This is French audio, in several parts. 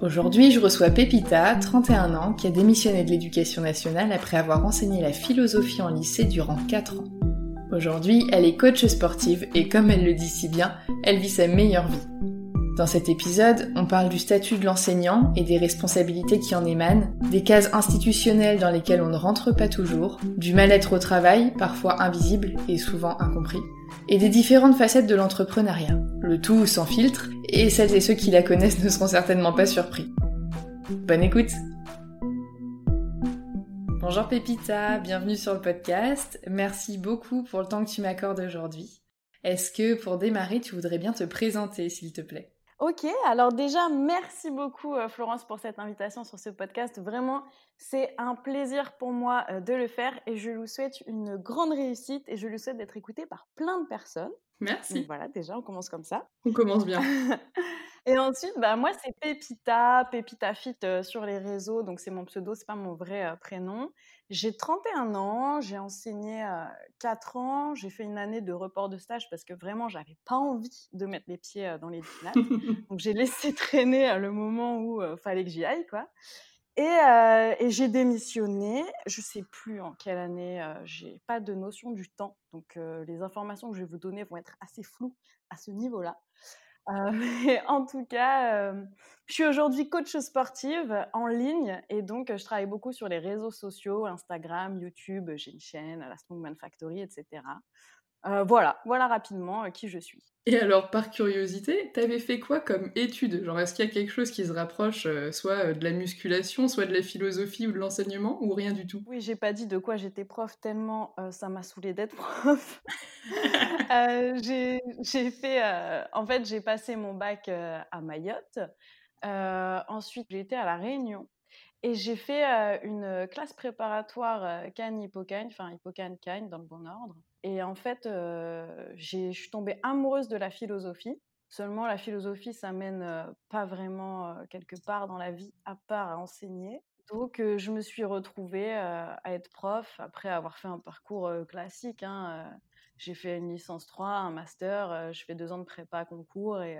Aujourd'hui, je reçois Pépita, 31 ans, qui a démissionné de l'éducation nationale après avoir enseigné la philosophie en lycée durant 4 ans. Aujourd'hui, elle est coach sportive et comme elle le dit si bien, elle vit sa meilleure vie. Dans cet épisode, on parle du statut de l'enseignant et des responsabilités qui en émanent, des cases institutionnelles dans lesquelles on ne rentre pas toujours, du mal-être au travail, parfois invisible et souvent incompris, et des différentes facettes de l'entrepreneuriat, le tout sans filtre, et celles et ceux qui la connaissent ne seront certainement pas surpris. Bonne écoute Bonjour Pépita, bienvenue sur le podcast. Merci beaucoup pour le temps que tu m'accordes aujourd'hui. Est-ce que pour démarrer, tu voudrais bien te présenter, s'il te plaît? Ok, alors déjà, merci beaucoup euh, Florence pour cette invitation sur ce podcast. Vraiment, c'est un plaisir pour moi euh, de le faire et je vous souhaite une grande réussite et je lui souhaite d'être écouté par plein de personnes. Merci. voilà, déjà, on commence comme ça. On commence bien. et ensuite, bah, moi, c'est Pépita, Pépita Fit euh, sur les réseaux. Donc, c'est mon pseudo, c'est pas mon vrai euh, prénom. J'ai 31 ans, j'ai enseigné 4 ans, j'ai fait une année de report de stage parce que vraiment, j'avais pas envie de mettre les pieds dans les finales. donc, j'ai laissé traîner le moment où il fallait que j'y aille, quoi. Et, j'ai démissionné. Je sais plus en quelle année. j'ai pas de notion du temps, donc les informations que je vais vous donner vont être assez floues à ce niveau-là. Mais en tout cas, je suis aujourd'hui coach sportive en ligne et donc je travaille beaucoup sur les réseaux sociaux, Instagram, YouTube. J'ai une chaîne, la Strongman Factory, etc. voilà, voilà rapidement qui je suis. Et alors, par curiosité, t'avais fait quoi comme étude? Genre, est-ce qu'il y a quelque chose qui se rapproche euh, soit euh, de la musculation, soit de la philosophie ou de l'enseignement, ou rien du tout? Oui, j'ai pas dit de quoi j'étais prof, tellement euh, ça m'a saoulé d'être prof. j'ai fait... en fait, j'ai passé mon bac à Mayotte. ensuite, j'ai été à La Réunion. Et j'ai fait une classe préparatoire Cannes-Hippocane, enfin Hippocane-Cannes dans le bon ordre. Et en fait, euh, je suis tombée amoureuse de la philosophie. Seulement, la philosophie, ça mène euh, pas vraiment euh, quelque part dans la vie, à part à enseigner. Donc, je me suis retrouvée à être prof après avoir fait un parcours classique. Hein, j'ai fait une licence 3, un master, je fais deux ans de prépa concours et,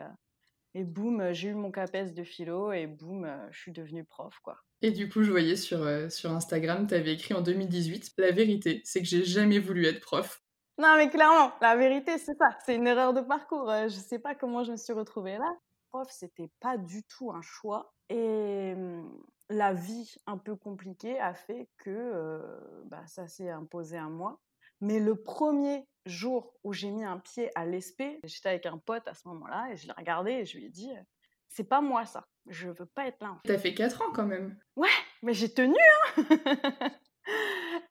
Et boum, j'ai eu mon CAPES de philo et boum, je suis devenue prof, quoi. Et du coup, je voyais sur, sur Instagram, tu avais écrit en 2018 La vérité, c'est que j'ai jamais voulu être prof. Non, mais clairement, la vérité, c'est ça. C'est une erreur de parcours. Je sais pas comment je me suis retrouvée là. Prof, c'était pas du tout un choix. Et mmh, la vie un peu compliquée a fait que bah, ça s'est imposé à moi. Mais le premier jour où j'ai mis un pied à l'ESP, j'étais avec un pote à ce moment-là et je l'ai regardé et je lui ai dit c'est pas moi ça, je veux pas être là. En fait. T'as fait 4 ans quand même. Ouais, mais j'ai tenu hein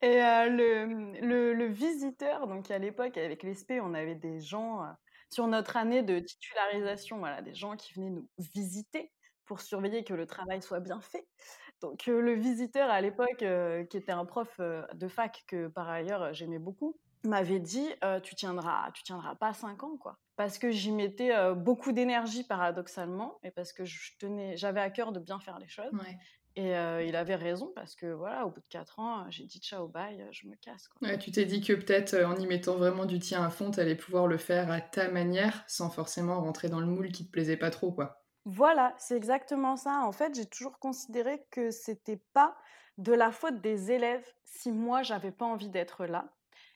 Et le, le, visiteur, donc à l'époque avec l'ESP, on avait des gens sur notre année de titularisation, voilà, des gens qui venaient nous visiter pour surveiller que le travail soit bien fait. Donc le visiteur à l'époque, qui était un prof de fac que par ailleurs j'aimais beaucoup, m'avait dit tu tiendras tu tiendras pas 5 ans quoi parce que j'y mettais beaucoup d'énergie paradoxalement et parce que j'avais à cœur de bien faire les choses et il avait raison parce que voilà au bout de 4 ans j'ai dit ciao bye je me casse quoi. tu t'es dit que peut-être en y mettant vraiment du tien à fond tu allais pouvoir le faire à ta manière sans forcément rentrer dans le moule qui te plaisait pas trop quoi voilà, c'est exactement ça. En fait, j'ai toujours considéré que c'était pas de la faute des élèves si moi j'avais pas envie d'être là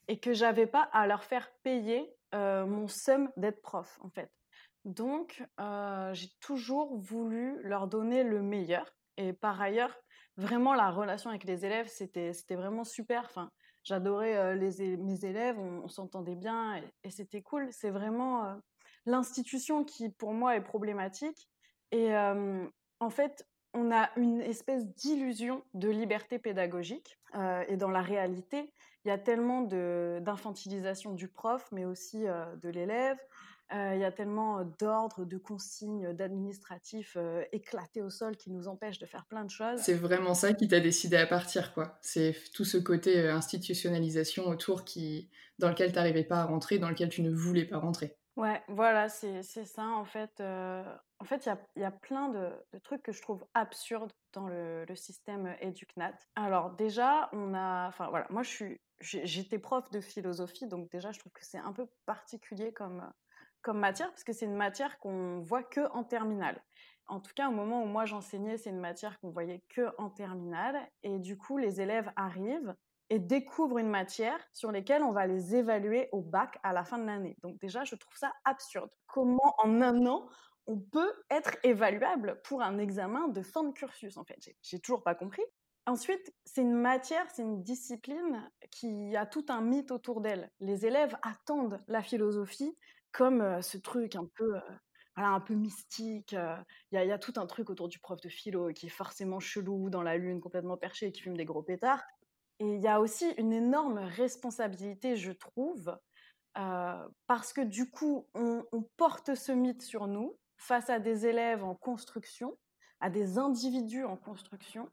et que j'avais pas à leur faire payer mon somme d'être prof en fait. Donc j'ai toujours voulu leur donner le meilleur et par ailleurs vraiment la relation avec les élèves c'était vraiment super. Enfin j'adorais mes élèves, on, s'entendait bien et c'était cool. C'est vraiment l'institution qui pour moi est problématique et en fait, on a une espèce d'illusion de liberté pédagogique. et dans la réalité, il y a tellement d'infantilisation du prof, mais aussi de l'élève. Il y a tellement d'ordres, de consignes, d'administratifs éclatés au sol qui nous empêchent de faire plein de choses. C'est vraiment ça qui t'a décidé à partir, quoi. C'est tout ce côté institutionnalisation autour qui, dans lequel tu n'arrivais pas à rentrer, dans lequel tu ne voulais pas rentrer. Ouais, voilà, c'est ça en fait. en fait, il y a, plein de, trucs que je trouve absurdes dans le, système EduCNAT. Alors déjà, on a, enfin voilà, moi je suis, j'étais prof de philosophie, donc déjà je trouve que c'est un peu particulier comme comme matière parce que c'est une matière qu'on voit que en terminale. En tout cas, au moment où moi j'enseignais, c'est une matière qu'on voyait que en terminale, et du coup les élèves arrivent et découvrent une matière sur laquelle on va les évaluer au bac à la fin de l'année. Donc déjà, je trouve ça absurde. Comment en un an on peut être évaluable pour un examen de fin de cursus en fait? J'ai toujours pas compris. Ensuite, c'est une matière, c'est une discipline qui a tout un mythe autour d'elle. Les élèves attendent la philosophie comme ce truc un peu, voilà, un peu mystique. Il y, a tout un truc autour du prof de philo qui est forcément chelou, dans la lune, complètement perché, et qui fume des gros pétards. Et il y a aussi une énorme responsabilité, je trouve, parce que du coup, on, porte ce mythe sur nous face à des élèves en construction, à des individus en construction,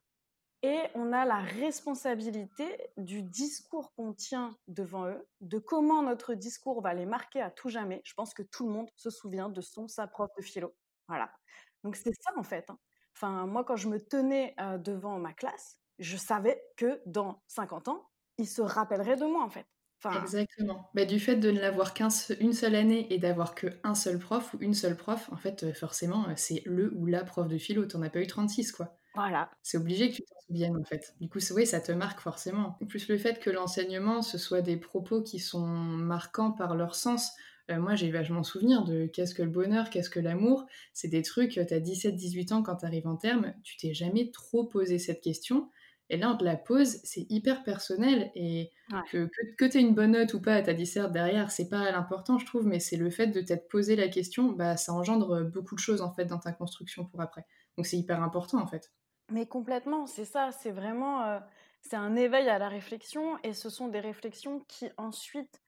et on a la responsabilité du discours qu'on tient devant eux, de comment notre discours va les marquer à tout jamais. Je pense que tout le monde se souvient de son sa prof de philo. Voilà. Donc c'est ça en fait. Hein. Enfin, moi, quand je me tenais devant ma classe, je savais que dans 50 ans, il se rappellerait de moi, en fait. Exactement. Bah, du fait de ne l'avoir qu'une seule année et d'avoir qu'un seul prof ou une seule prof, en fait, euh, forcément, euh, c'est le ou la prof de philo. T'en as pas eu 36, quoi. Voilà. C'est obligé que tu t'en souviennes, en fait. Du coup, oui, ça te marque forcément. En plus, le fait que l'enseignement, ce soit des propos qui sont marquants par leur sens. Euh, moi, j'ai vachement souvenir de qu'est-ce que le bonheur, qu'est-ce que l'amour. C'est des trucs, tu as 17-18 ans quand tu arrives en terme, tu t'es jamais trop posé cette question. Et là, on te la pose, c'est hyper personnel. Et que, que, tu aies une bonne note ou pas à ta disserte derrière, c'est pas l'important, je trouve, mais c'est le fait de t'être posé la question, bah, ça engendre beaucoup de choses, en fait, dans ta construction pour après. Donc, c'est hyper important, en fait. Mais complètement, c'est ça, c'est vraiment... Euh, c'est un éveil à la réflexion, et ce sont des réflexions qui, ensuite,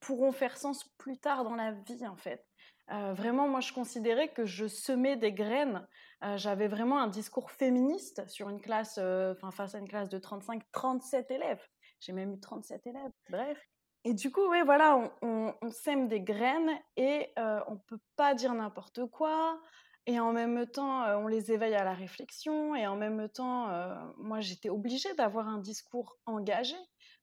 pourront faire sens plus tard dans la vie, en fait. Euh, vraiment, moi, je considérais que je semais des graines. Euh, j'avais vraiment un discours féministe sur une classe, enfin, face à une classe de 35, 37 élèves. J'ai même eu 37 élèves, bref. Et du coup, oui, voilà, on, sème des graines et on ne peut pas dire n'importe quoi. Et en même temps, on les éveille à la réflexion. Et en même temps, moi, j'étais obligée d'avoir un discours engagé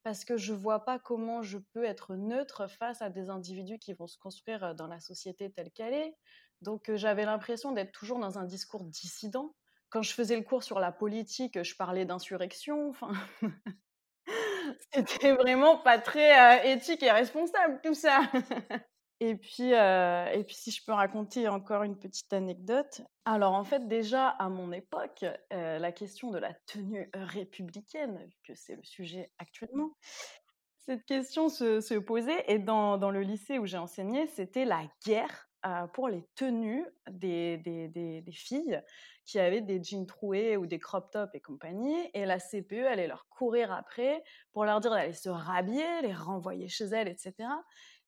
parce que je vois pas comment je peux être neutre face à des individus qui vont se construire dans la société telle qu'elle est. Donc j'avais l'impression d'être toujours dans un discours dissident. Quand je faisais le cours sur la politique, je parlais d'insurrection. Enfin, c'était vraiment pas très éthique et responsable tout ça. Et puis, et puis, si je peux raconter encore une petite anecdote. Alors, en fait, déjà, à mon époque, la question de la tenue républicaine, vu que c'est le sujet actuellement, cette question se, posait. Et dans, dans, le lycée où j'ai enseigné, c'était la guerre pour les tenues des, des, des, des, filles qui avaient des jeans troués ou des crop tops et compagnie. Et la CPE allait leur courir après pour leur dire d'aller se rhabiller, les renvoyer chez elles, etc.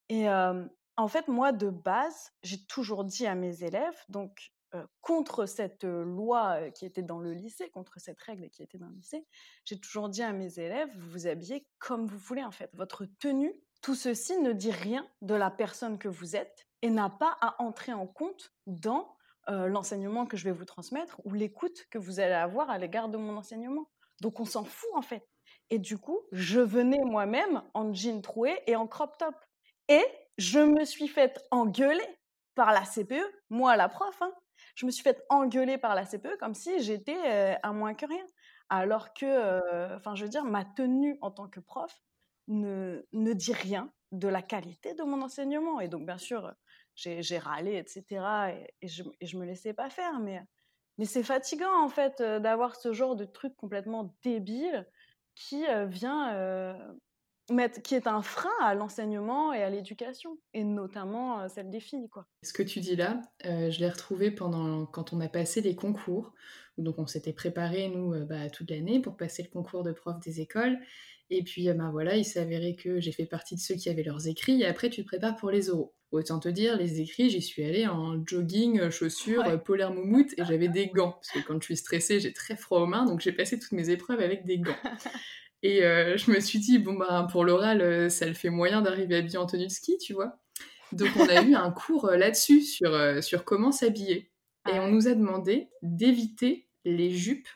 Et, en fait, moi, de base, j'ai toujours dit à mes élèves, donc contre cette loi qui était dans le lycée, contre cette règle qui était dans le lycée, j'ai toujours dit à mes élèves, vous vous habillez comme vous voulez en fait. Votre tenue, tout ceci ne dit rien de la personne que vous êtes et n'a pas à entrer en compte dans l'enseignement que je vais vous transmettre ou l'écoute que vous allez avoir à l'égard de mon enseignement. Donc on s'en fout en fait. Et du coup, je venais moi-même en jean troué et en crop top. Et je me suis faite engueuler par la CPE, moi la prof, hein. je me suis faite engueuler par la CPE comme si j'étais à moins que rien. Alors que, enfin, je veux dire, ma tenue en tant que prof ne, ne dit rien de la qualité de mon enseignement. Et donc, bien sûr, j'ai râlé, etc. Et, je, ne me laissais pas faire. Mais, mais c'est fatigant, en fait, d'avoir ce genre de truc complètement débile qui vient qui est un frein à l'enseignement et à l'éducation, et notamment celle des filles. Quoi. Ce que tu dis là, je l'ai retrouvé pendant quand on a passé les concours. Donc on s'était préparé, nous, bah, toute l'année pour passer le concours de prof des écoles. Et puis, bah, voilà, il s'est avéré que j'ai fait partie de ceux qui avaient leurs écrits, et après tu te prépares pour les oraux. Autant te dire, les écrits, j'y suis allée en jogging, chaussures, polaire moumoute, et j'avais des gants. Parce que quand je suis stressée, j'ai très froid aux mains, donc j'ai passé toutes mes épreuves avec des gants. Et euh, je me suis dit, bon, bah, pour l'oral, euh, ça le fait moyen d'arriver habillé en tenue de ski, tu vois. Donc, on a eu un cours euh, là-dessus, sur, sur comment s'habiller. Et on nous a demandé d'éviter les jupes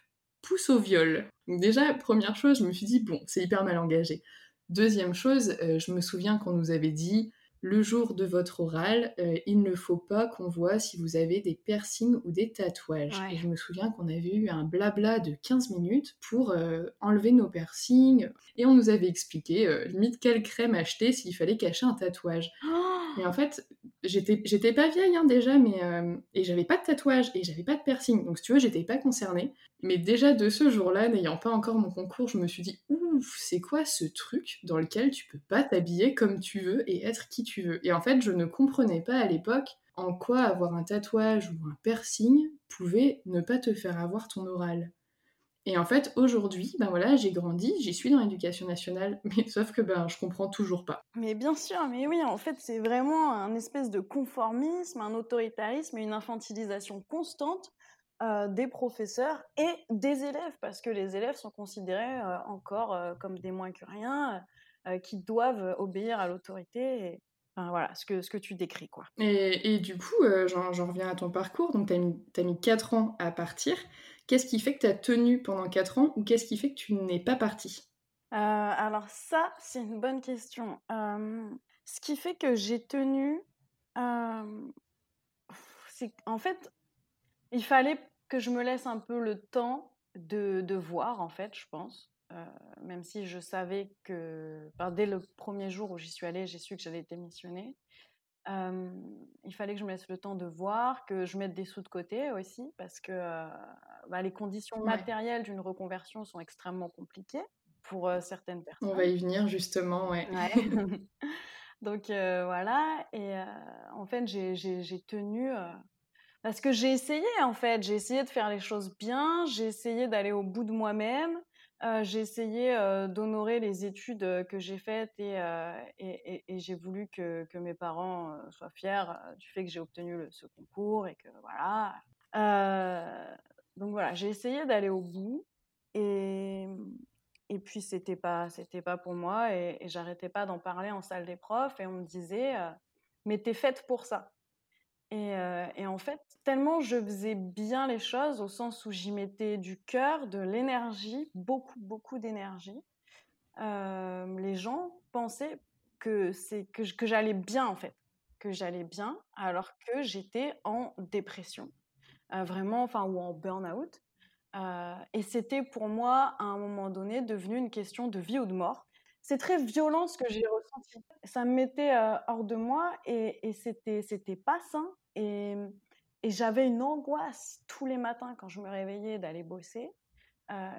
pouces au viol. Donc, déjà, première chose, je me suis dit, bon, c'est hyper mal engagé. Deuxième chose, je me souviens qu'on nous avait dit, le jour de votre oral, euh, il ne faut pas qu'on voit si vous avez des piercings ou des tatouages. Et je me souviens qu'on avait eu un blabla de 15 minutes pour euh, enlever nos piercings. Et on nous avait expliqué, euh, limite, quelle crème acheter s'il fallait cacher un tatouage. et en fait, j'étais, j'étais pas vieille hein, déjà, mais et j'avais pas de tatouage et j'avais pas de piercing. Donc si tu vois, j'étais pas concernée. Mais déjà de ce jour-là, n'ayant pas encore mon concours, je me suis dit, ouf, c'est quoi ce truc dans lequel tu peux pas t'habiller comme tu veux et être qui tu veux? Et en fait, je ne comprenais pas à l'époque en quoi avoir un tatouage ou un piercing pouvait ne pas te faire avoir ton oral. Et en fait, aujourd'hui, ben voilà, j'ai grandi, j'y suis dans l'éducation nationale, mais sauf que ben je comprends toujours pas. Mais bien sûr, mais oui, en fait, c'est vraiment un espèce de conformisme, un autoritarisme et une infantilisation constante euh, des professeurs et des élèves, parce que les élèves sont considérés euh, encore euh, comme des moins que rien, qui doivent obéir à l'autorité. Enfin, voilà, ce que, ce que tu décris. quoi. Et, et du coup, j'en reviens à ton parcours. Donc, tu as mis, as mis 4 ans à partir. Qu'est-ce qui fait que tu as tenu pendant 4 ans ou qu'est-ce qui fait que tu n'es pas partie? Alors, ça, c'est une bonne question. ce qui fait que j'ai tenu, c'est en fait, il fallait que je me laisse un peu le temps de, de voir, en fait, je pense. Euh, même si je savais que, dès le premier jour où j'y suis allée, j'ai su que j'allais démissionner. Euh, il fallait que je me laisse le temps de voir, que je mette des sous de côté aussi, parce que euh, bah, les conditions matérielles d'une reconversion sont extrêmement compliquées pour certaines personnes. On va y venir justement, ouais. Donc voilà, et en fait, j'ai tenu parce que j'ai essayé, en fait. J'ai essayé de faire les choses bien. J'ai essayé d'aller au bout de moi-même. Euh, j'ai essayé euh, d'honorer les études euh, que j'ai faites et, et, j'ai voulu que, mes parents soient fiers du fait que j'ai obtenu ce concours et que voilà. donc voilà, j'ai essayé d'aller au bout et, puis c'était pas pas pour moi et, j'arrêtais pas d'en parler en salle des profs et on me disait mais t'es faite pour ça. Euh, et, en fait, tellement je faisais bien les choses, au sens où j'y mettais du cœur, de l'énergie, beaucoup, beaucoup d'énergie, euh, les gens pensaient que, que, que j'allais bien, en fait. que j'allais bien alors que j'étais en dépression, vraiment, enfin, ou en burn-out. et c'était pour moi, à un moment donné, devenu une question de vie ou de mort. C'est très violent ce que j'ai ressenti. Ça me mettait hors de moi et, c'était, c'était pas sain. Et, j'avais une angoisse tous les matins quand je me réveillais d'aller bosser. Euh,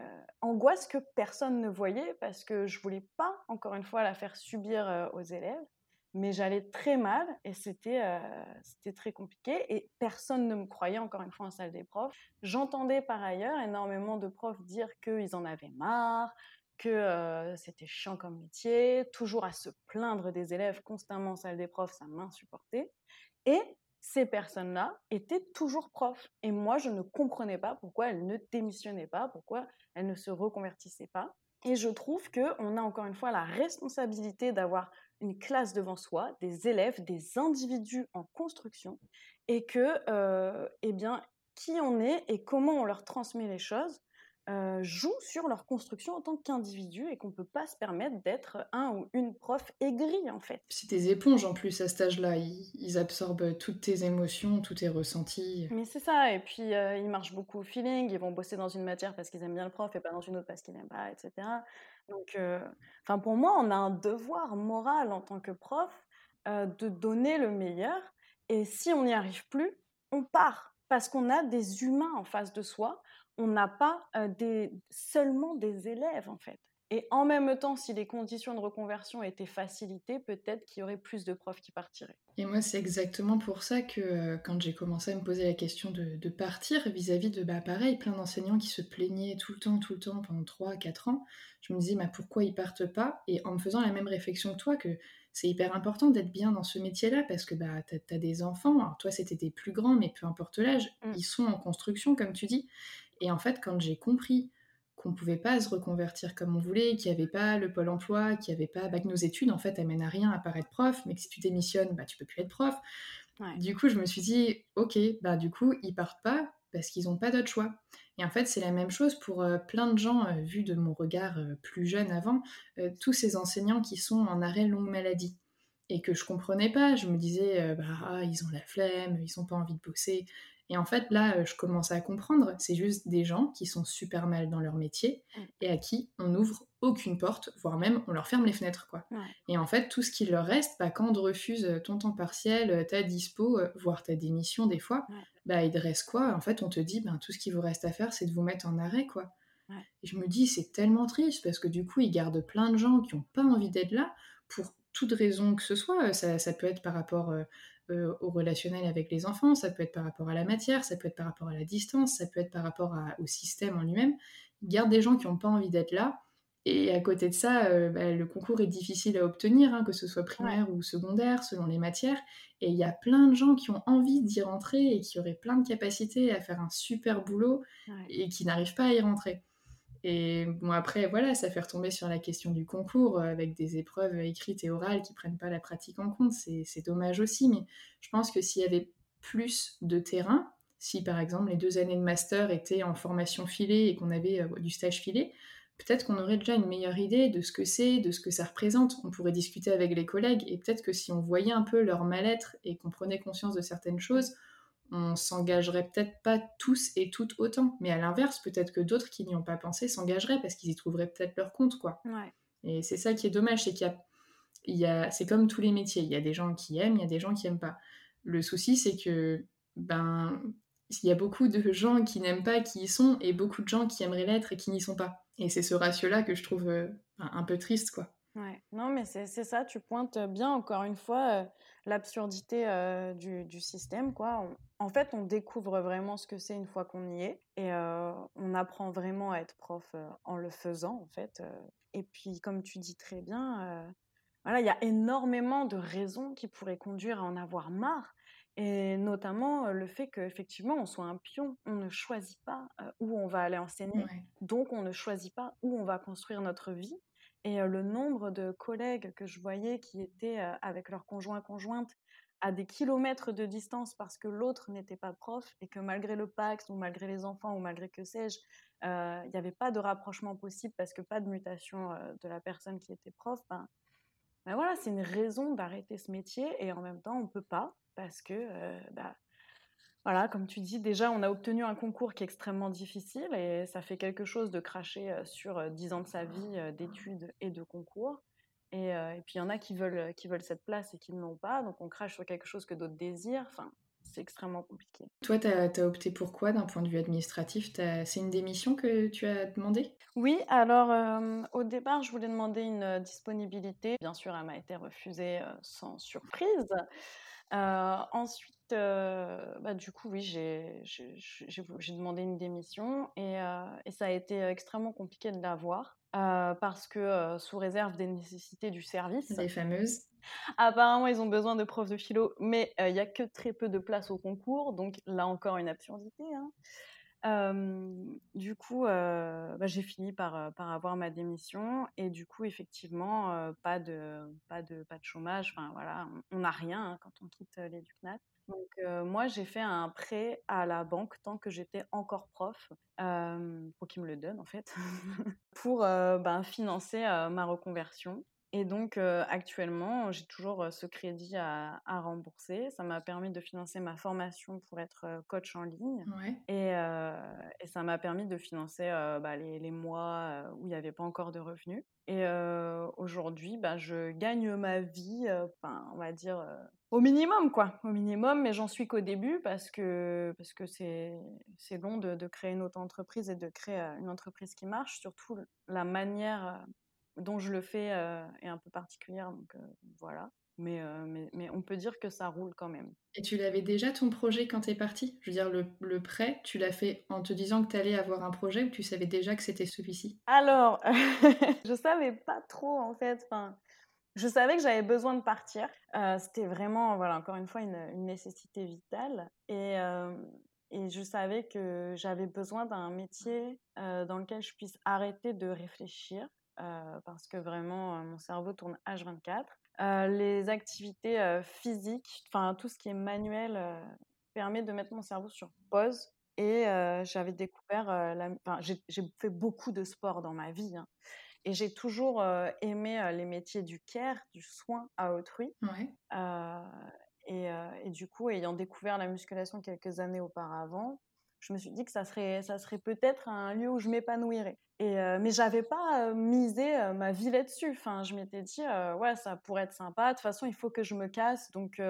angoisse que personne ne voyait parce que je voulais pas, encore une fois, la faire subir euh, aux élèves. Mais j'allais très mal et c'était euh, c'était très compliqué et personne ne me croyait, encore une fois, en salle des profs. J'entendais par ailleurs énormément de profs dire qu'ils en avaient marre, que c'était chiant comme métier, toujours à se plaindre des élèves constamment en salle des profs, ça m'insupportait. Et ces personnes-là étaient toujours profs. Et moi, je ne comprenais pas pourquoi elles ne démissionnaient pas, pourquoi elles ne se reconvertissaient pas. Et je trouve qu'on a encore une fois la responsabilité d'avoir une classe devant soi, des élèves, des individus en construction, et que, eh bien, qui on est et comment on leur transmet les choses euh, jouent sur leur construction en tant qu'individu et qu'on ne peut pas se permettre d'être un ou une prof aigrie en fait. C'est des éponges en plus à cet âge-là, ils, absorbent toutes tes émotions, tous tes ressentis. Mais c'est ça, et puis euh, ils marchent beaucoup au feeling, ils vont bosser dans une matière parce qu'ils aiment bien le prof et pas dans une autre parce qu'ils n'aiment pas, etc. Donc, euh, pour moi, on a un devoir moral en tant que prof de donner le meilleur et si on n'y arrive plus, on part parce qu'on a des humains en face de soi on n'a pas des, seulement des élèves en fait. Et en même temps, si les conditions de reconversion étaient facilitées, peut-être qu'il y aurait plus de profs qui partiraient. Et moi, c'est exactement pour ça que quand j'ai commencé à me poser la question de, partir vis-à-vis de, bah, pareil, plein d'enseignants qui se plaignaient tout le temps, tout le temps, pendant 3-4 ans, je me disais, bah, pourquoi ils partent pas? Et en me faisant la même réflexion que toi, que c'est hyper important d'être bien dans ce métier-là parce que bah, tu as, des enfants, alors toi c'était des plus grands, mais peu importe l'âge, mmh. ils sont en construction, comme tu dis. Et en fait, quand j'ai compris qu'on ne pouvait pas se reconvertir comme on voulait, qu'il n'y avait pas le pôle emploi, qu'il n'y avait pas bah, que nos études en fait amènent à rien à part être prof, mais que si tu démissionnes, bah tu peux plus être prof. Du coup, je me suis dit ok, bah du coup ils partent pas parce qu'ils n'ont pas d'autre choix. Et en fait, c'est la même chose pour euh, plein de gens, euh, vu de mon regard euh, plus jeune avant, tous ces enseignants qui sont en arrêt longue maladie et que je comprenais pas. Je me disais, bah, ah, ils ont la flemme, ils n'ont pas envie de bosser. Et en fait, là, euh, je commence à comprendre, c'est juste des gens qui sont super mal dans leur métier et à qui on n'ouvre aucune porte, voire même on leur ferme les fenêtres, quoi. Et en fait, tout ce qui leur reste, bah, quand on refuse euh, ton temps partiel, euh, ta dispo, voire ta démission des fois, bah, il te reste quoi? En fait, on te dit, ben, tout ce qui vous reste à faire, c'est de vous mettre en arrêt, quoi. Et je me dis, c'est tellement triste parce que du coup, ils gardent plein de gens qui n'ont pas envie d'être là pour toute raison que ce soit. Ça, ça peut être par rapport euh, au relationnel avec les enfants, ça peut être par rapport à la matière, ça peut être par rapport à la distance, ça peut être par rapport au système en lui-même. Garde des gens qui n'ont pas envie d'être là. Et à côté de ça, euh, bah, le concours est difficile à obtenir, hein, que ce soit primaire ou secondaire, selon les matières. Et il y a plein de gens qui ont envie d'y rentrer et qui auraient plein de capacités à faire un super boulot et qui n'arrivent pas à y rentrer. Et bon, après, voilà, ça fait retomber sur la question du concours euh, avec des épreuves écrites et orales qui prennent pas la pratique en compte. C'est dommage aussi, mais je pense que s'il y avait plus de terrain, si par exemple les deux années de master étaient en formation filée et qu'on avait euh, du stage filé, peut-être qu'on aurait déjà une meilleure idée de ce que c'est, de ce que ça représente. On pourrait discuter avec les collègues et peut-être que si on voyait un peu leur mal-être et qu'on prenait conscience de certaines choses, on s'engagerait peut-être pas tous et toutes autant. Mais à l'inverse, peut-être que d'autres qui n'y ont pas pensé s'engageraient parce qu'ils y trouveraient peut-être leur compte, quoi. Et c'est ça qui est dommage, c'est qu'il y a, c'est comme tous les métiers, il y a des gens qui aiment, il y a des gens qui aiment pas. Le souci, c'est que, ben, il y a beaucoup de gens qui n'aiment pas qui y sont et beaucoup de gens qui aimeraient l'être et qui n'y sont pas. Et c'est ce ratio-là que je trouve euh, un peu triste, quoi. Ouais. Non, mais c'est ça, tu pointes bien encore une fois euh, l'absurdité euh, du, système. Quoi. en fait, on découvre vraiment ce que c'est une fois qu'on y est et euh, on apprend vraiment à être prof en le faisant, en fait. Et puis, comme tu dis très bien, voilà, il y a énormément de raisons qui pourraient conduire à en avoir marre. Et notamment le fait qu'effectivement, on soit un pion, on ne choisit pas où on va aller enseigner, donc on ne choisit pas où on va construire notre vie. Et le nombre de collègues que je voyais qui étaient avec leur conjoint conjointe à des kilomètres de distance parce que l'autre n'était pas prof et que malgré le Pax ou malgré les enfants ou malgré que sais-je, il n'y avait pas de rapprochement possible parce que pas de mutation de la personne qui était prof, ben, ben voilà, c'est une raison d'arrêter ce métier et en même temps, on peut pas parce que, bah, voilà, comme tu dis, déjà, on a obtenu un concours qui est extrêmement difficile et ça fait quelque chose de cracher sur dix ans de sa vie d'études et de concours. Et, puis, il y en a qui veulent, qui veulent cette place et qui ne l'ont pas. Donc, on crache sur quelque chose que d'autres désirent. Enfin, c'est extrêmement compliqué. Toi, tu as, opté pour quoi d'un point de vue administratif? C'est une démission que tu as demandé Oui, alors au départ, je voulais demander une disponibilité. Bien sûr, elle m'a été refusée sans surprise. Ensuite, bah, du coup, oui, j'ai demandé une démission et, et, ça a été extrêmement compliqué de l'avoir parce que sous réserve des nécessités du service. Les fameuses. Apparemment, ils ont besoin de profs de philo, mais il n'y a que très peu de places au concours, donc là encore une absurdité. Hein. Du coup, bah, j'ai fini par, avoir ma démission et du coup, effectivement, pas, de, pas, de, pas de chômage. Enfin, voilà, on n'a rien hein, quand on quitte l'EducNat. Donc, moi, j'ai fait un prêt à la banque tant que j'étais encore prof, pour qu'ils me le donnent en fait, pour ben, financer ma reconversion. Et donc, actuellement, j'ai toujours ce crédit à, rembourser. Ça m'a permis de financer ma formation pour être coach en ligne. Et, ça m'a permis de financer bah, les, mois où il n'y avait pas encore de revenus. Et aujourd'hui, bah, je gagne ma vie, on va dire, au minimum, quoi. Au minimum, mais j'en suis qu'au début parce que parce que c'est long de, de, créer une auto-entreprise et de créer une entreprise qui marche. Surtout la manière dont je le fais est un peu particulière, donc voilà. Mais, mais, mais, on peut dire que ça roule quand même. Et tu l'avais déjà ton projet quand tu es parti? Je veux dire, le, le prêt, tu l'as fait en te disant que tu allais avoir un projet ou tu savais déjà que c'était celui-ci? Alors, je savais pas trop en fait. Enfin, je savais que j'avais besoin de partir. c'était vraiment, voilà, encore une fois, une, une nécessité vitale. Et, et je savais que j'avais besoin d'un métier dans lequel je puisse arrêter de réfléchir euh, parce que vraiment, euh, mon cerveau tourne H24. Euh, les activités physiques, enfin tout ce qui est manuel, permet de mettre mon cerveau sur pause. Et j'avais découvert, enfin, j'ai fait beaucoup de sport dans ma vie. Hein, et j'ai toujours aimé les métiers du care, du soin à autrui. Et, et, du coup, ayant découvert la musculation quelques années auparavant, je me suis dit que ça serait, ça serait peut-être un lieu où je m'épanouirais. Et, euh, mais j'avais pas misé ma vie là-dessus. Enfin, je m'étais dit, ouais, ça pourrait être sympa. De toute façon, il faut que je me casse. Donc,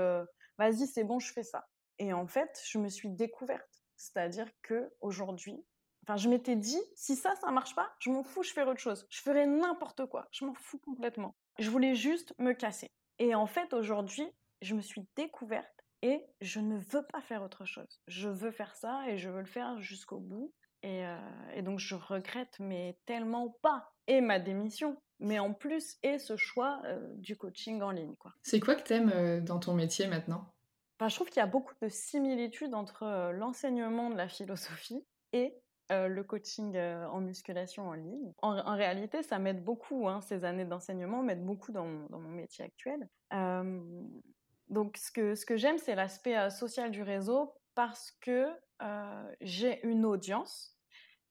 vas-y, c'est bon, je fais ça. Et en fait, je me suis découverte. C'est-à-dire que aujourd'hui, enfin, je m'étais dit, si ça, ça marche pas, je m'en fous, je ferai autre chose. Je ferai n'importe quoi. Je m'en fous complètement. Je voulais juste me casser. Et en fait, aujourd'hui, je me suis découverte et je ne veux pas faire autre chose. Je veux faire ça et je veux le faire jusqu'au bout. Et, euh, donc je regrette, mais tellement pas. Et ma démission, mais en plus, et ce choix euh, du coaching en ligne. Quoi. C'est quoi que tu aimes euh, dans ton métier maintenant? Je trouve qu'il y a beaucoup de similitudes entre l'enseignement de la philosophie et le coaching en musculation en ligne. En, réalité, ça m'aide beaucoup, hein, ces années d'enseignement m'aident beaucoup dans, dans, mon métier actuel. Donc, ce que, ce que j'aime, c'est l'aspect social du réseau parce que j'ai une audience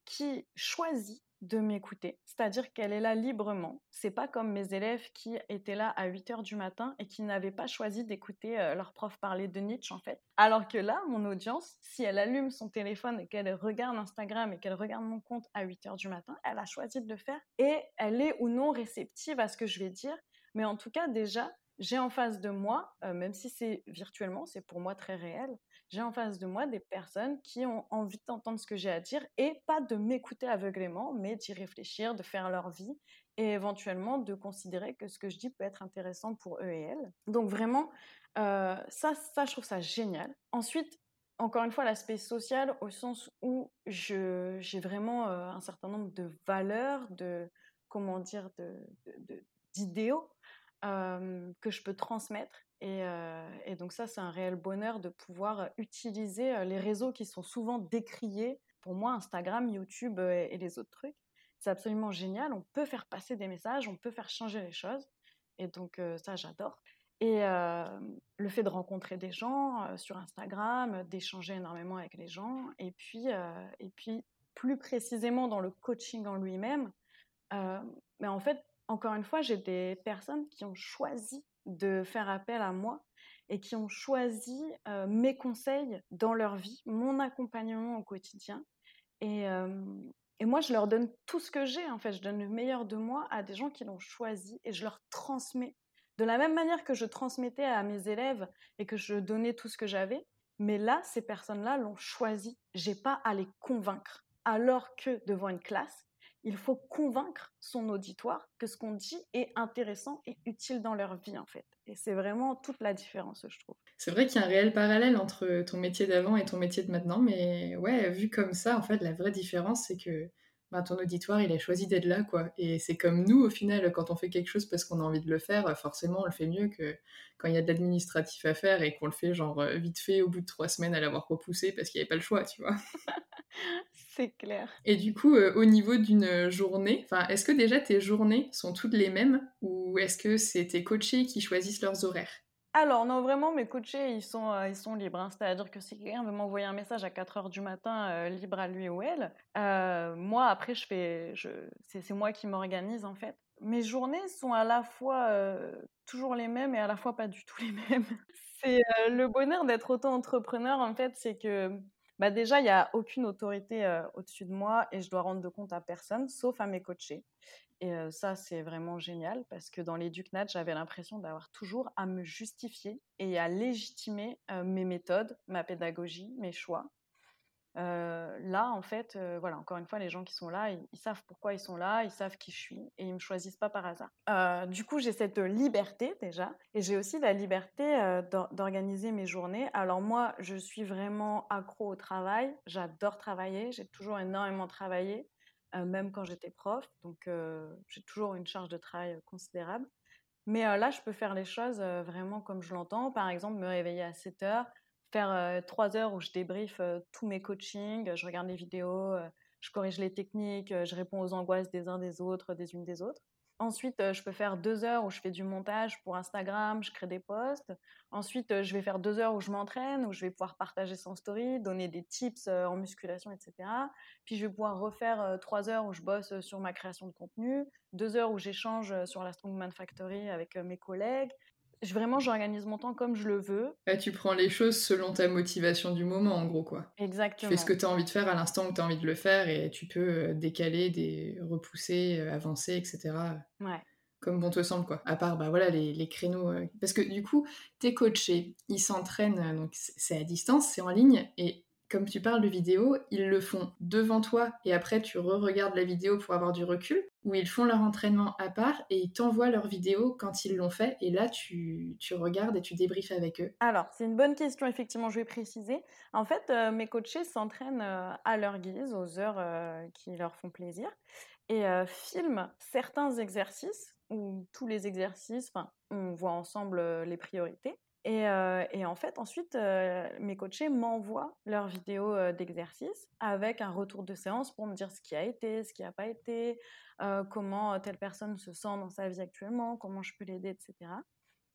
qui choisit de m'écouter, c'est-à-dire qu'elle est là librement. C'est pas comme mes élèves qui étaient là à 8 heures du matin et qui n'avaient pas choisi d'écouter euh, leur prof parler de Nietzsche en fait. Alors que là, mon audience, si elle allume son téléphone et qu'elle regarde Instagram et qu'elle regarde mon compte à 8 heures du matin, elle a choisi de le faire et elle est ou non réceptive à ce que je vais dire. Mais en tout cas, déjà, j'ai en face de moi, euh, même si c'est virtuellement, c'est pour moi très réel, j'ai en face de moi des personnes qui ont envie d'entendre ce que j'ai à dire et pas de m'écouter aveuglément, mais d'y réfléchir, de faire leur vie et éventuellement de considérer que ce que je dis peut être intéressant pour eux et elles. Donc vraiment, euh, ça, ça, je trouve ça génial. Ensuite, encore une fois, l'aspect social au sens où j'ai vraiment euh, un certain nombre de valeurs, de, comment dire, d'idéaux que je peux transmettre. Et, donc ça, c'est un réel bonheur de pouvoir utiliser les réseaux qui sont souvent décriés. Pour moi, Instagram, YouTube et, les autres trucs, c'est absolument génial. On peut faire passer des messages, on peut faire changer les choses. Et donc ça, j'adore. Et le fait de rencontrer des gens sur Instagram, d'échanger énormément avec les gens, et puis, et puis plus précisément dans le coaching en lui-même, mais en fait, encore une fois, j'ai des personnes qui ont choisi de faire appel à moi et qui ont choisi mes conseils dans leur vie, mon accompagnement au quotidien. Et, et moi, je leur donne tout ce que j'ai, en fait. Je donne le meilleur de moi à des gens qui l'ont choisi et je leur transmets. De la même manière que je transmettais à mes élèves et que je donnais tout ce que j'avais, mais là, ces personnes-là l'ont choisi. J'ai pas à les convaincre. Alors que devant une classe, il faut convaincre son auditoire que ce qu'on dit est intéressant et utile dans leur vie, en fait. Et c'est vraiment toute la différence, je trouve. C'est vrai qu'il y a un réel parallèle entre ton métier d'avant et ton métier de maintenant, mais ouais, vu comme ça, en fait, la vraie différence, c'est que ben, ton auditoire, il a choisi d'être là, quoi. Et c'est comme nous, au final, quand on fait quelque chose parce qu'on a envie de le faire, forcément, on le fait mieux que quand il y a de l'administratif à faire et qu'on le fait, genre, euh, vite fait, au bout de trois semaines à l'avoir repoussé parce qu'il n'y avait pas le choix, tu vois. c'est clair. Et du coup, euh, au niveau d'une journée, est-ce que déjà tes journées sont toutes les mêmes ou est-ce que c'est tes coachés qui choisissent leurs horaires? Alors, non, vraiment, mes coachés, ils sont, euh, ils sont libres. Hein. C'est-à-dire que si quelqu'un veut m'envoyer un message à 4 heures du matin, euh, libre à lui ou elle, euh, moi, après, je fais, je, c'est, moi qui m'organise, en fait. Mes journées sont à la fois toujours les mêmes et à la fois pas du tout les mêmes. c'est le bonheur d'être auto-entrepreneur, en fait, c'est que bah déjà, il n'y a aucune autorité au-dessus de moi et je dois rendre de compte à personne, sauf à mes coachés. Et ça, c'est vraiment génial parce que dans l'éducnat, j'avais l'impression d'avoir toujours à me justifier et à légitimer mes méthodes, ma pédagogie, mes choix. Là, en fait, voilà, encore une fois, les gens qui sont là, ils, savent pourquoi ils sont là, ils savent qui je suis et ils me choisissent pas par hasard. du coup, j'ai cette liberté déjà et j'ai aussi la liberté d'organiser mes journées. Alors moi, je suis vraiment accro au travail. J'adore travailler. J'ai toujours énormément travaillé. Euh, même quand j'étais prof. Donc, euh, j'ai toujours une charge de travail euh, considérable. Mais là, je peux faire les choses vraiment comme je l'entends. Par exemple, me réveiller à 7 heures, faire 3 heures où je débriefe tous mes coachings, je regarde les vidéos, je corrige les techniques, je réponds aux angoisses des uns des autres, des unes des autres. Ensuite, je peux faire deux heures où je fais du montage pour Instagram, je crée des posts. Ensuite, je vais faire deux heures où je m'entraîne, où je vais pouvoir partager son story, donner des tips en musculation, etc. Puis je vais pouvoir refaire trois heures où je bosse sur ma création de contenu, deux heures où j'échange sur la Strongman Factory avec mes collègues, je, vraiment, j'organise mon temps comme je le veux. tu prends les choses selon ta motivation du moment, en gros, quoi. Exactement. Tu fais ce que tu as envie de faire à l'instant où tu as envie de le faire et tu peux euh, décaler, des... repousser, euh, avancer, etc. Ouais. Comme bon te semble, quoi. À part, bah voilà, les, les créneaux. Euh, parce que du coup, tes coachés, ils s'entraînent, donc c'est à distance, c'est en ligne, et comme tu parles de vidéo, ils le font devant toi et après tu re-regardes la vidéo pour avoir du recul, ou ils font leur entraînement à part et ils t'envoient leur vidéo quand ils l'ont fait et là tu, tu, regardes et tu débriefes avec eux Alors, c'est une bonne question, effectivement, je vais préciser. En fait, euh, mes coachés s'entraînent euh, à leur guise, aux heures euh, qui leur font plaisir, et filment certains exercices ou tous les exercices, enfin, on voit ensemble les priorités. Et, en fait, ensuite, mes coachés m'envoient leurs vidéos d'exercice avec un retour de séance pour me dire ce qui a été, ce qui n'a pas été, comment telle personne se sent dans sa vie actuellement, comment je peux l'aider, etc.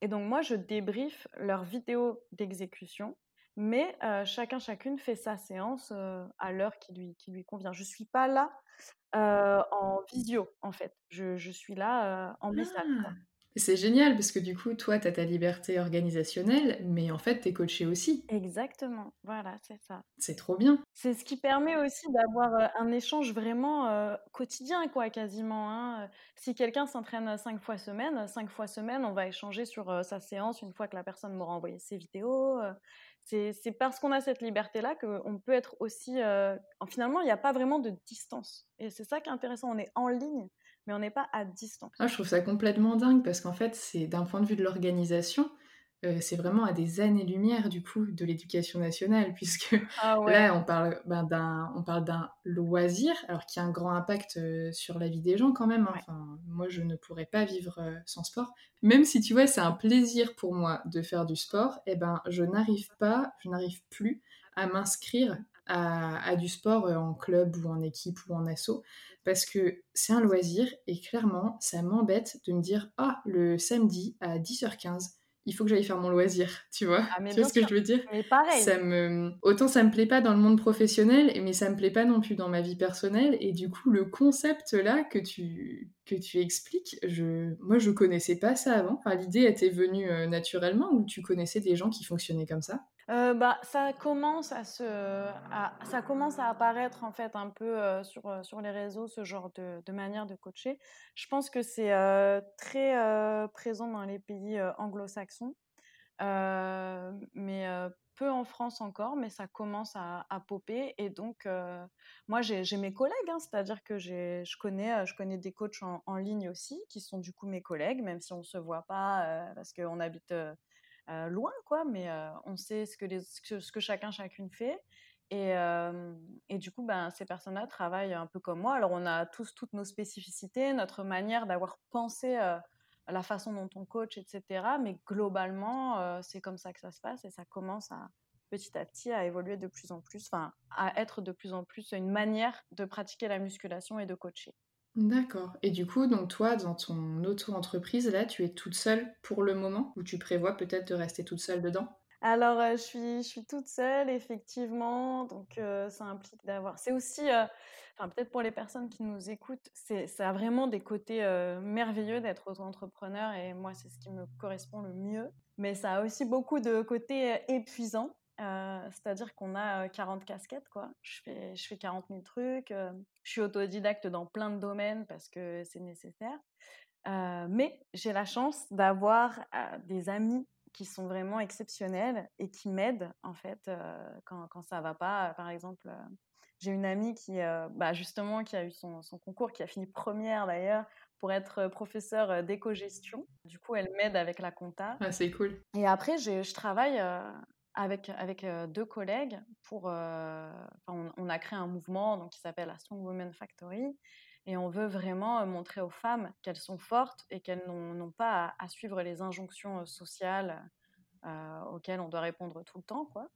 Et donc, moi, je débriefe leurs vidéos d'exécution, mais chacun, chacune fait sa séance à l'heure qui lui, qui lui convient. Je ne suis pas là en visio, en fait. Je, je suis là en message. Ah! C'est génial parce que du coup, toi, tu as ta liberté organisationnelle, mais en fait, tu es coaché aussi. Exactement, voilà, c'est ça. C'est trop bien. C'est ce qui permet aussi d'avoir euh, un échange vraiment euh, quotidien, quoi, quasiment. Hein. Si quelqu'un s'entraîne cinq fois semaine, cinq fois semaine, on va échanger sur euh, sa séance une fois que la personne m'aura envoyé ses vidéos. C'est parce qu'on a cette liberté-là qu'on peut être aussi... finalement, il n'y a pas vraiment de distance. Et c'est ça qui est intéressant, on est en ligne mais on n'est pas à distance. Ah, je trouve ça complètement dingue parce qu'en fait, c'est d'un point de vue de l'organisation, euh, c'est vraiment à des années-lumière du coup de l'éducation nationale, puisque ah là on parle ben, d'un on parle d'un loisir, alors qui a un grand impact euh, sur la vie des gens quand même. Hein. Enfin, moi je ne pourrais pas vivre euh, sans sport. Même si tu vois c'est un plaisir pour moi de faire du sport, et eh ben je n'arrive pas, je n'arrive plus à m'inscrire à, du sport en club ou en équipe ou en asso parce que c'est un loisir et clairement ça m'embête de me dire ah le samedi à 10h15 il faut que j'aille faire mon loisir, tu vois Ah, Tu vois ce que je veux dire? Mais pareil. ça me... Autant ça me plaît pas dans le monde professionnel, mais ça me plaît pas non plus dans ma vie personnelle. Et du coup, le concept là que tu, que tu expliques, je... moi je connaissais pas ça avant. Enfin, L'idée était venue euh, naturellement ou tu connaissais des gens qui fonctionnaient comme ça? Euh, bah, ça commence à se, ça commence à apparaître en fait un peu euh, sur, euh, sur les réseaux ce genre de, manière de coacher. Je pense que c'est très présent dans les pays anglo-saxons, mais peu en France encore, mais ça commence à, à popper. Et donc, moi, j'ai mes collègues, hein, c'est-à-dire que je connais, je connais des coachs en, en ligne aussi, qui sont du coup mes collègues, même si on ne se voit pas parce qu'on habite euh, loin, quoi, mais euh, on sait ce que, ce que, chacun, chacune fait. Et, euh, et du coup, ben, ces personnes-là travaillent un peu comme moi. Alors, on a tous toutes nos spécificités, notre manière d'avoir pensé la façon dont on coach, etc. Mais globalement, c'est comme ça que ça se passe et ça commence à petit à petit à évoluer de plus en plus, enfin, à être de plus en plus une manière de pratiquer la musculation et de coacher. D'accord. Et du coup, donc toi, dans ton auto-entreprise, là, tu es toute seule pour le moment ou tu prévois peut-être de rester toute seule dedans? Alors, euh, je suis, je suis toute seule, effectivement. Donc, euh, ça implique d'avoir. C'est aussi, euh, peut-être pour les personnes qui nous écoutent, ça a vraiment des côtés merveilleux d'être auto-entrepreneur et moi, c'est ce qui me correspond le mieux. Mais ça a aussi beaucoup de côtés épuisants. Euh, c'est-à-dire qu'on a euh, 40 casquettes, quoi. Je fais, je fais 40 000 trucs. euh, je suis autodidacte dans plein de domaines parce que c'est nécessaire. Euh, mais j'ai la chance d'avoir euh, des amis qui sont vraiment exceptionnels et qui m'aident en fait quand, quand ça va pas. Par exemple, j'ai une amie qui, bah, justement, qui a eu son, son concours, qui a fini première d'ailleurs pour être professeure euh, d'éco-gestion. Du coup, elle m'aide avec la compta. Ah, c'est cool. Et après, j'ai- je travaille euh, avec, deux collègues pour. on, a créé un mouvement qui s'appelle la Strong Women Factory. Et on veut vraiment montrer aux femmes qu'elles sont fortes et qu'elles n'ont pas à, suivre les injonctions sociales auxquelles on doit répondre tout le temps. Quoi.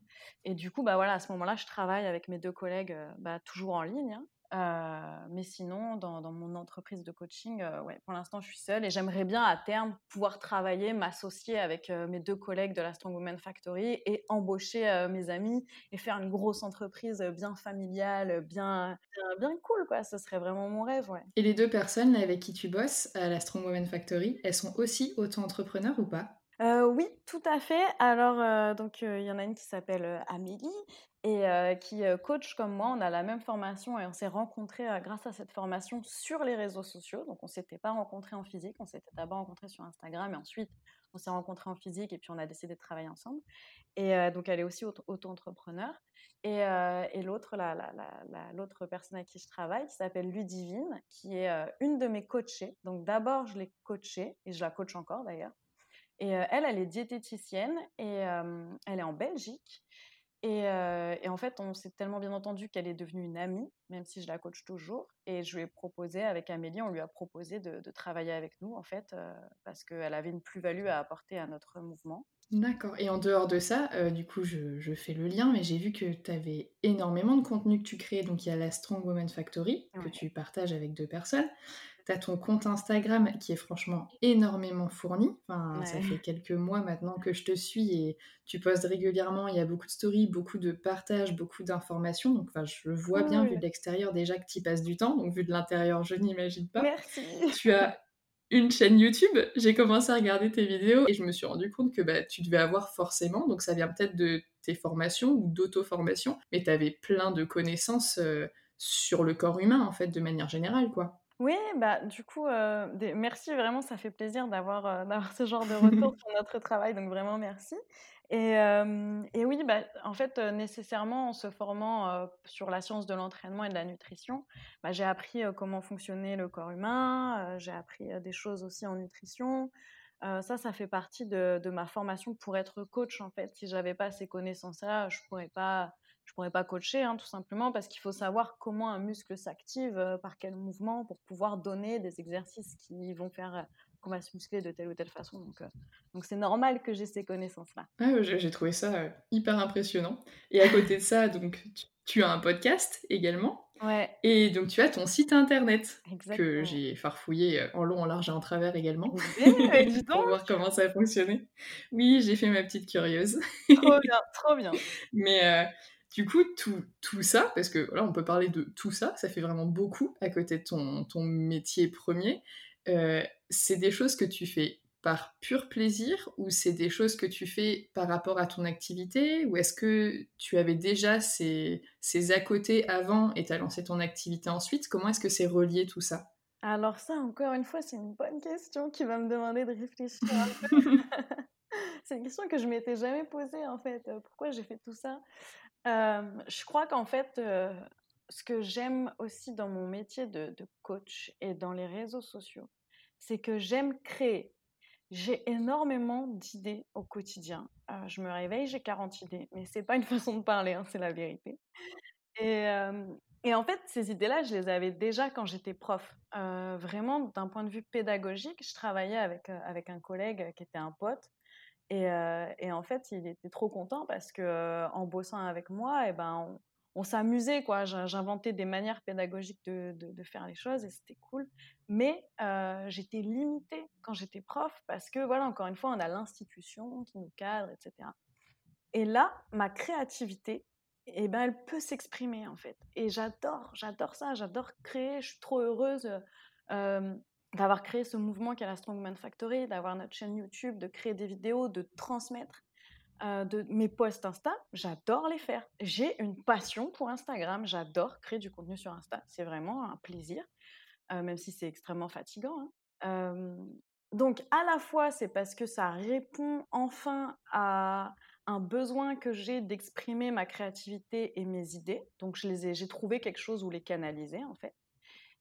Et du coup, bah, voilà, à ce moment-là, je travaille avec mes deux collègues bah, toujours en ligne. hein. Euh, mais sinon, dans, dans mon entreprise de coaching, euh, ouais, pour l'instant, je suis seule et j'aimerais bien à terme pouvoir travailler, m'associer avec euh, mes deux collègues de la Strong Women Factory et embaucher mes amis et faire une grosse entreprise bien familiale, bien, bien, bien cool, quoi. Ce serait vraiment mon rêve, ouais. Et les deux personnes avec qui tu bosses à la Strong Woman Factory, elles sont aussi auto-entrepreneurs ou pas? Euh, oui, tout à fait. Alors, euh, donc, euh, il y en a une qui s'appelle Amélie et euh, qui euh, coach comme moi. On a la même formation et on s'est rencontrés euh, grâce à cette formation sur les réseaux sociaux. Donc, on s'était pas rencontrés en physique, on s'était d'abord rencontrés sur Instagram et ensuite on s'est rencontrés en physique et puis on a décidé de travailler ensemble. Et euh, donc, elle est aussi auto- auto-entrepreneur. Et, l'autre, la, la- la- la- l'autre personne à qui je travaille, qui s'appelle Ludivine, qui est une de mes coachées. Donc, d'abord, je l'ai coachée et je la coach encore d'ailleurs. Et elle, elle est diététicienne et elle est en Belgique. Et, euh, et en fait, on s'est tellement bien entendu qu'elle est devenue une amie, même si je la coach toujours. Et je lui ai proposé, avec Amélie, on lui a proposé de, de travailler avec nous, en fait, euh, parce qu'elle avait une plus-value à apporter à notre mouvement. D'accord. Et en dehors de ça, euh, du coup, je, je fais le lien, mais j'ai vu que tu avais énormément de contenu que tu créais. Donc, il y a la Strong Woman Factory que tu partages avec deux personnes. Tu as ton compte Instagram qui est franchement énormément fourni. Enfin, Ça fait quelques mois maintenant que je te suis et tu postes régulièrement. Il y a beaucoup de stories, beaucoup de partages, beaucoup d'informations. Donc, enfin, je vois bien, Oui. vu de l'extérieur, déjà que tu y passes du temps. Donc, vu de l'intérieur, je n'imagine pas Merci. tu as une chaîne YouTube, j'ai commencé à regarder tes vidéos et je me suis rendu compte que bah, tu devais avoir forcément, donc ça vient peut-être de tes formations ou d'auto-formation, mais tu avais plein de connaissances euh, sur le corps humain en fait, de manière générale quoi. Oui, bah, du coup, euh, des- merci, vraiment, ça fait plaisir d'avoir euh, d'avoir ce genre de retour sur notre travail, donc vraiment merci. Et, euh, et oui, bah, en fait, nécessairement, en se formant sur la science de l'entraînement et de la nutrition, bah, j'ai appris comment fonctionnait le corps humain, j'ai appris des choses aussi en nutrition. Ça, ça fait partie de, de ma formation pour être coach, en fait. Si j'avais pas ces connaissances-là, je pourrais pas, pourrais pas coacher, hein, tout simplement, parce qu'il faut savoir comment un muscle s'active, euh, par quel mouvement, pour pouvoir donner des exercices qui vont faire euh, qu'on va se muscler de telle ou telle façon. Donc, euh, donc c'est normal que j'ai ces connaissances-là. Ah, j'ai trouvé ça hyper impressionnant. Et à côté de ça, donc tu, tu as un podcast également. Ouais. Et donc tu as ton site internet que j'ai farfouillé, en long, en large et en travers également Eh dis pour voir comment ça fonctionnait. Oui, j'ai fait ma petite curieuse. Trop bien, trop bien. Mais, du coup, tout tout ça, parce que là, on peut parler de tout ça, ça fait vraiment beaucoup à côté de ton ton métier 1er. Heu, c'est des choses que tu fais par pur plaisir ou c'est des choses que tu fais par rapport à ton activité? Ou est-ce que tu avais déjà ces ces à côté avant et tu as lancé ton activité ensuite? Comment est-ce que c'est relié tout ça? Alors ça, encore une fois, c'est une bonne question qui va me demander de réfléchir un peu. C'est une question que je m'étais jamais posée, en fait, heu, pourquoi j'ai fait tout ça? Je crois qu'en fait, ce que j'aime aussi dans mon métier de coach et dans les réseaux sociaux, c'est que j'aime créer. J'ai énormément d'idées au quotidien. Je me réveille, j'ai 40 idées, mais c'est pas une façon de parler, hein, c'est la vérité. Et et en fait, ces idées-là, je les avais déjà quand j'étais prof. Vraiment d'un point de vue pédagogique, je travaillais avec, avec un collègue qui était un pote et heu et en fait, il était trop content parce qu'en bossant avec moi et ben, on s'amusait, quoi. J'in j'inventais des manières pédagogiques de faire les choses et c'était cool. Mais, heu, j'étais limitée quand j'étais prof parce que, voilà, encore une fois, on a l'institution qui nous cadre et cetera. Et là, ma créativité et ben, elle peut s'exprimer, en fait. Et j'adore, j'adore ça, j'adore créer. Je suis trop heureuse, d'avoir créé ce mouvement qu'est la Strongman Factory, d'avoir notre chaîne YouTube, de créer des vidéos, de transmettre. De mes posts Insta, j'adore les faire. J'ai une passion pour Instagram, j'adore créer du contenu sur Insta, c'est vraiment un plaisir, heu, même si c'est extrêmement fatigant, hein. Hem, donc à la fois, c'est parce que ça répond enfin à un besoin que j'ai d'exprimer ma créativité et mes idées, donc j'ai trouvé quelque chose où les canaliser, en fait.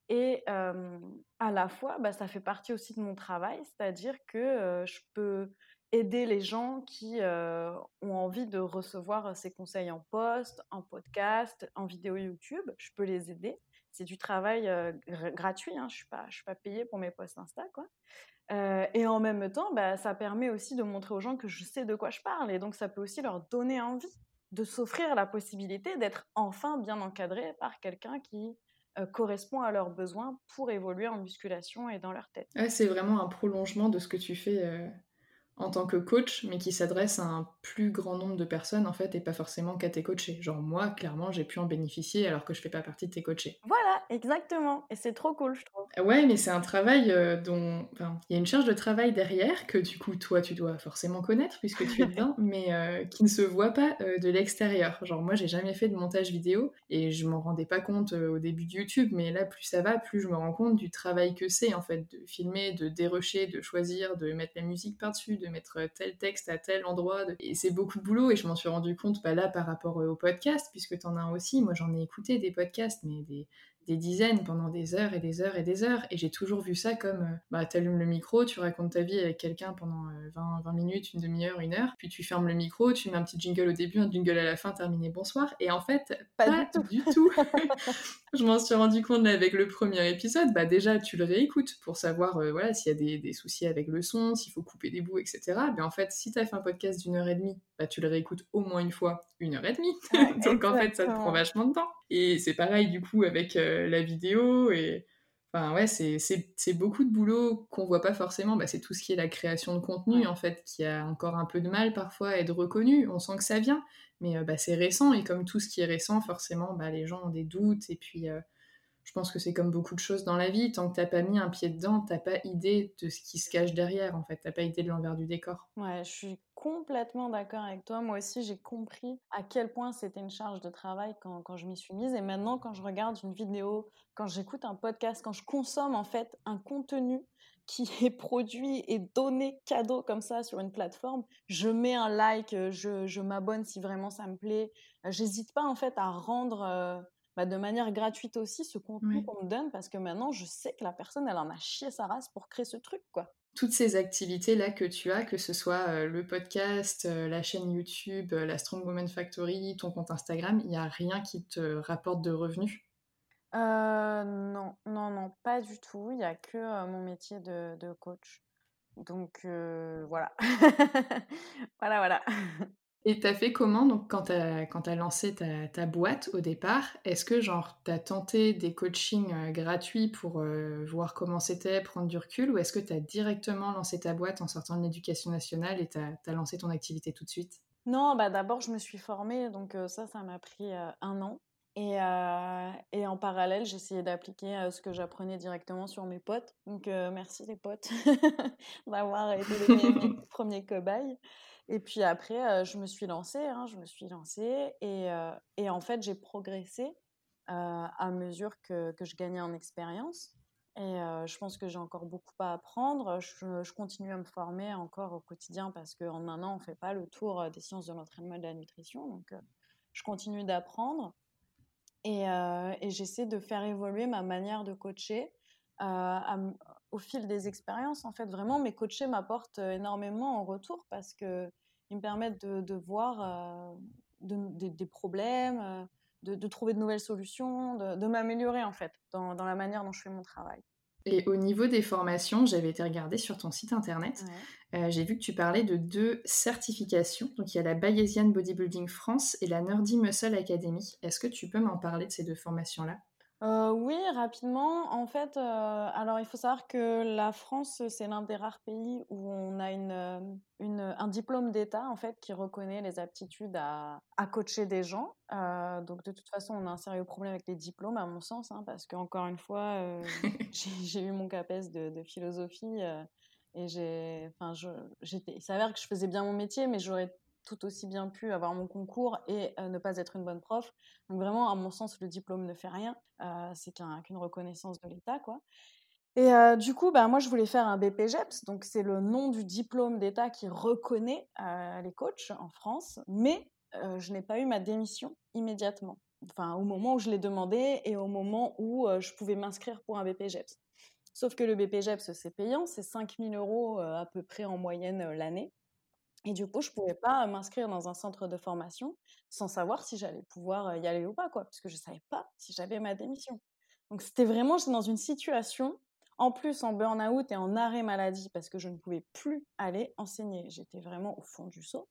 Et à la fois, bah, ça fait partie aussi de mon travail, c'est-à-dire que, je peux aider les gens qui, ont envie de recevoir ces conseils en post, en podcast, en vidéo YouTube, je peux les aider. C'est du travail, gratuit, hein, je suis pas suis pas payée pour mes posts Insta, quoi. Et en même temps, bah, ça permet aussi de montrer aux gens que je sais de quoi je parle et donc ça peut aussi leur donner envie de s'offrir la possibilité d'être enfin bien encadrés par quelqu'un qui, heu, correspond à leurs besoins pour évoluer en musculation et dans leur tête. C'est vraiment un prolongement de ce que tu fais, heu, en tant que coach, mais qui s'adresse à un plus grand nombre de personnes, en fait et pas forcément qu'à tes coachés. Genre moi, clairement, j'ai pu en bénéficier alors que je fais pas partie de tes coachés. Voilà, exactement et c'est trop cool, je trouve. Ouais, mais c'est un travail, heu, dont enfin, il y a une charge de travail derrière que, du coup, toi, tu dois forcément connaître puisque tu es dedans, mais heu, qui ne se voit pas, heu, de l'extérieur. Genre moi, j'ai jamais fait de montage vidéo et je m'en rendais pas compte, au début de YouTube, mais là, plus ça va, plus je me rends compte du travail que c'est, en fait, de filmer, de dérusher, de choisir, de mettre la musique par-dessus, de mettre, tel texte à tel endroit, de et c'est beaucoup de boulot et je m'en suis rendu compte, bah, là, par rapport, heu, au podcast puisque tu en as un aussi. Moi, j'en ai écouté des podcasts, mais des des dizaines pendant des heures et des heures et des heures et j'ai toujours vu ça comme, heu, bah, tu allumes le micro, tu racontes ta vie avec quelqu'un pendant, heu, 20-20 minutes, 1/2 heure, 1 heure, puis tu fermes le micro, tu mets un petit jingle au début, un jingle à la fin, terminé, bonsoir et en fait, Pas du pas tout. du tout. Je m'en suis rendu compte, avec le 1er épisode, bah, déjà, tu le réécoutes pour savoir, heu, voilà, s'il y a des des soucis avec le son, s'il faut couper des bouts et cetera. Mais en fait, si tu as fait un podcast d'1 heure et demie, bah, tu le réécoutes au moins 1 fois, 1 heure et demie. Ouais, Donc en fait, ça te prend vachement de temps et c'est pareil, du coup, avec, heu, la vidéo et enfin, ouais, c'est c'est c'est beaucoup de boulot qu'on voit pas forcément. Bah, c'est tout ce qui est la création de contenu, en fait, qui a encore un peu de mal, parfois, à être reconnu. On sent que ça vient, mais heu, bah, c'est récent et comme tout ce qui est récent, forcément, bah, les gens ont des doutes et puis, heu, je pense que c'est comme beaucoup de choses dans la vie, tant que tu as pas mis un pied dedans, tu as pas idée de ce qui se cache derrière, en fait. Tu as pas idée de l'envers du décor. Ouais, je suis complètement d'accord avec toi. Moi aussi, j'ai compris à quel point c'était une charge de travail quand quand je m'y suis mise et maintenant, quand je regarde une vidéo, quand j'écoute un podcast, quand je consomme, en fait, un contenu qui est produit et donné cadeau comme ça sur une plateforme, je mets un like, heu, je je m'abonne si vraiment ça me plaît. Heu, j'hésite pas, en fait, à rendre, heu, bah, de manière gratuite aussi ce contenu qu'on me donne parce que maintenant, je sais que la personne, elle en a chié sa race pour créer ce truc, quoi. Toutes ces activités-là que tu as, que ce soit, le podcast, la chaîne YouTube, la Strong Woman Factory, ton compte Instagram, il y a rien qui te rapporte de revenus? Heu, non, non, non, pas du tout. Il y a que, mon métier de de coach. Donc voilà. Voilà, voilà. Et t'as fait comment donc quand t'as quand as lancé ta, ta, boîte au départ? Est-ce que genre t'as tenté des coachings euh, gratuits pour euh, voir comment c'était, prendre du recul, ou est-ce que t'as directement lancé ta boîte en sortant de l'éducation nationale et t'as as lancé ton activité tout de suite? Non, bah d'abord je me suis formée, donc euh, ça, ça m'a pris un an. Et, et, en parallèle, j'essayais d'appliquer ce que j'apprenais directement sur mes potes. Donc merci les potes d'avoir été les, premiers cobayes. Et puis après, je me suis lancée, hein, je me suis lancée et, en fait, j'ai progressé à mesure que, je gagnais en expérience. Et je pense que j'ai encore beaucoup à apprendre. Je, continue à me former encore au quotidien parce qu'en un an, on ne fait pas le tour des sciences de l'entraînement et de la nutrition. Donc, je continue d'apprendre et j'essaie de faire évoluer ma manière de coacher au fil des expériences, en fait, vraiment, mes coachés m'apportent énormément en retour parce qu'ils me permettent de, voir des problèmes, de, trouver de nouvelles solutions, de, m'améliorer, en fait, dans, la manière dont je fais mon travail. Et au niveau des formations, j'avais été regarder sur ton site internet. j'ai vu que tu parlais de deux certifications. Donc il y a la Bayesian Bodybuilding France et la Nerdy Muscle Academy. Est-ce que tu peux m'en parler de ces deux formations-là? Euh, oui, rapidement. En fait, euh, alors il faut savoir que la France, c'est l'un des rares pays où on a une, euh, une un diplôme d'État en fait qui reconnaît les aptitudes à, à coacher des gens. donc de toute façon, on a un sérieux problème avec les diplômes, à mon sens, hein, parce qu'encore une fois, j'ai eu mon CAPES de, de philosophie et j'ai, enfin, j'étais, il s'avère que je faisais bien mon métier, mais j'aurais tout aussi bien pu avoir mon concours et ne pas être une bonne prof. Donc vraiment, à mon sens, le diplôme ne fait rien. c'est qu'une reconnaissance de l'État, quoi. Et du coup, bah, moi, je voulais faire un BPGEPS, donc c'est le nom du diplôme d'État qui reconnaît les coachs en France, mais je n'ai pas eu ma démission immédiatement. Enfin, au moment où je l'ai demandé et au moment où je pouvais m'inscrire pour un BPGEPS. Sauf que le BPGEPS, c'est payant, c'est 5000 euros à peu près en moyenne l'année. Et du coup, je pouvais pas m'inscrire dans un centre de formation sans savoir si j'allais pouvoir y aller ou pas, quoi, parce que je savais pas si j'avais ma démission. Donc c'était vraiment, j'étais dans une situation, en plus en burn-out et en arrêt maladie, parce que je ne pouvais plus aller enseigner. J'étais vraiment au fond du saut.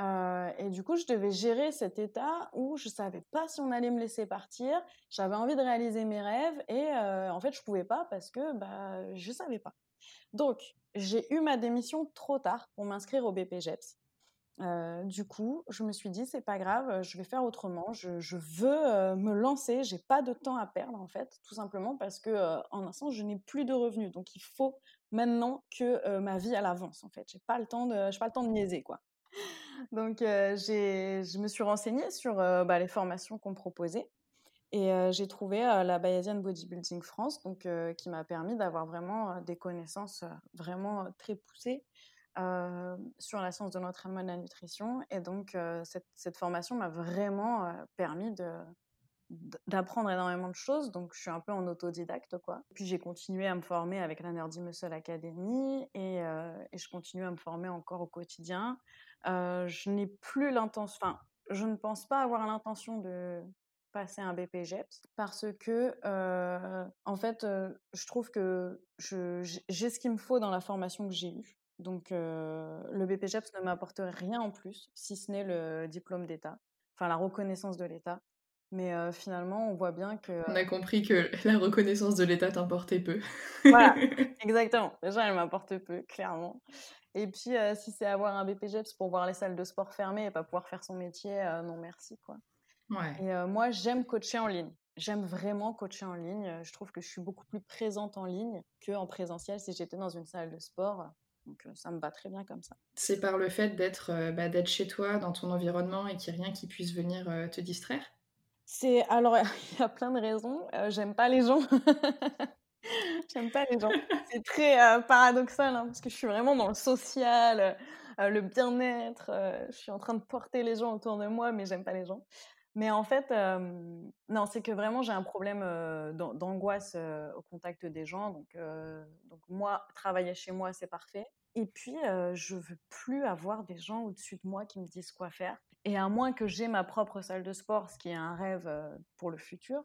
et du coup, je devais gérer cet état où je savais pas si on allait me laisser partir. J'avais envie de réaliser mes rêves et en fait, je pouvais pas parce que bah, je savais pas. Donc, j'ai eu ma démission trop tard pour m'inscrire au BPGEPS. Euh, du coup, je me suis dit, c'est pas grave, je vais faire autrement. Je, veux euh, me lancer. J'ai pas de temps à perdre, en fait, tout simplement parce que euh, en instant, je n'ai plus de revenus. Donc, il faut maintenant que ma vie elle avance, en fait. J'ai pas le temps de, pas le temps de niaiser, quoi. Donc, je me suis renseignée sur bah, les formations qu'on proposait. Et j'ai trouvé la Bayesian Bodybuilding France, donc, qui m'a permis d'avoir vraiment des connaissances vraiment très poussées sur la science de l'entraînement et de la nutrition. Et donc, cette, cette, formation m'a vraiment permis d'apprendre énormément de choses. Donc, je suis un peu en autodidacte, quoi. Puis, j'ai continué à me former avec la Nerdy Muscle Academy et, je continue à me former encore au quotidien. je n'ai plus l'intention, enfin, je ne pense pas avoir l'intention de passer un BPGEPS parce que, en fait, je trouve que j'ai ce qu'il me faut dans la formation que j'ai eue. Donc, le BPGEPS ne m'apporte rien en plus, si ce n'est le diplôme d'État, enfin la reconnaissance de l'État. Mais finalement, on voit bien que... On a compris que la reconnaissance de l'État t'importait peu. voilà, exactement. Déjà, elle m'importe peu, clairement. Et puis, si c'est avoir un BPGEPS pour voir les salles de sport fermées et pas pouvoir faire son métier, non merci, quoi. Et moi, j'aime coacher en ligne. J'aime vraiment coacher en ligne. Je trouve que je suis beaucoup plus présente en ligne qu'en présentiel si j'étais dans une salle de sport. Donc ça me va très bien comme ça. C'est par le fait d'être bah, d'être chez toi, dans ton environnement et qu'il n'y ait rien qui puisse venir te distraire? C'est alors il y a plein de raisons. J'aime pas les gens. J'aime pas les gens. C'est très paradoxal hein, parce que je suis vraiment dans le social, le bien-être. je suis en train de porter les gens autour de moi, mais j'aime pas les gens. Mais en fait, non, c'est que vraiment j'ai un problème d'angoisse au contact des gens. Donc, donc moi, travailler chez moi, c'est parfait. Et puis, je veux plus avoir des gens au-dessus de moi qui me disent quoi faire. Et à moins que j'ai ma propre salle de sport, ce qui est un rêve pour le futur,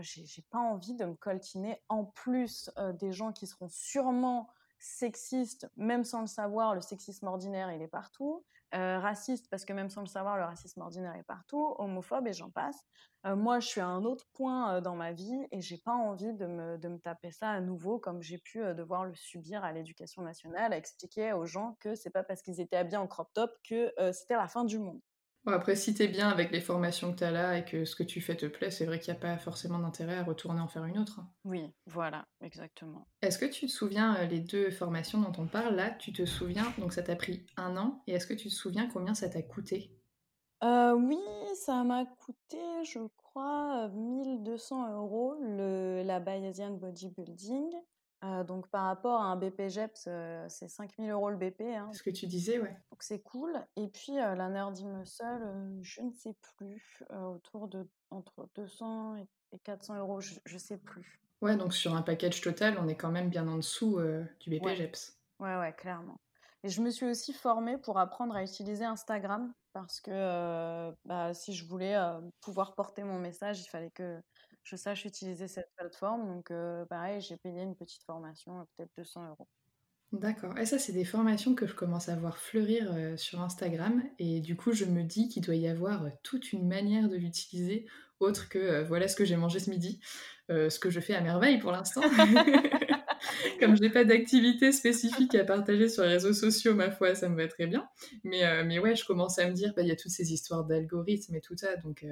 j'ai pas envie de me coltiner en plus des gens qui seront sûrement sexistes, même sans le savoir. Le sexisme ordinaire, il est partout raciste, parce que même sans le savoir, le racisme ordinaire est partout, homophobe et j'en passe. moi, je suis à un autre point dans ma vie et j'ai pas envie de me, de me, taper ça à nouveau comme j'ai pu devoir le subir à l'éducation nationale, à expliquer aux gens que c'est pas parce qu'ils étaient habillés en crop top que c'était la fin du monde. Bon, après, si t'es bien avec les formations que t'as là et que ce que tu fais te plaît, c'est vrai qu'il n'y a pas forcément d'intérêt à retourner en faire une autre. Oui, voilà, exactement. Est-ce que tu te souviens, euh, les deux formations dont on parle là, tu te souviens, donc ça t'a pris un an, et est-ce que tu te souviens combien ça t'a coûté? Euh, Oui, ça m'a coûté, je crois, 1200 euros le, la Bayesian Bodybuilding. Euh, donc par rapport à un BPGEPS, euh, c'est 5000 euros le BP. Hein. Ce que tu disais, ouais. Donc c'est cool. Et puis euh, la Nerdy Muscle, je ne sais plus, autour de entre 200 et 400 euros, je ne sais plus. Ouais, donc sur un package total, on est quand même bien en dessous du BPGEPS. Ouais. ouais, clairement. Et je me suis aussi formée pour apprendre à utiliser Instagram parce que bah, si je voulais pouvoir porter mon message, il fallait que je sache utiliser cette plateforme. Donc, euh, pareil, j'ai payé une petite formation, peut-être 200 euros. D'accord. Et ça, c'est des formations que je commence à voir fleurir euh, sur Instagram. Et du coup, je me dis qu'il doit y avoir euh, toute une manière de l'utiliser, autre que voilà ce que j'ai mangé ce midi, ce que je fais à merveille pour l'instant. Comme je n'ai pas d'activité spécifique à partager sur les réseaux sociaux, ma foi, ça me va très bien. Mais, mais ouais, je commence à me dire, bah, il y a toutes ces histoires d'algorithmes et tout ça. Donc,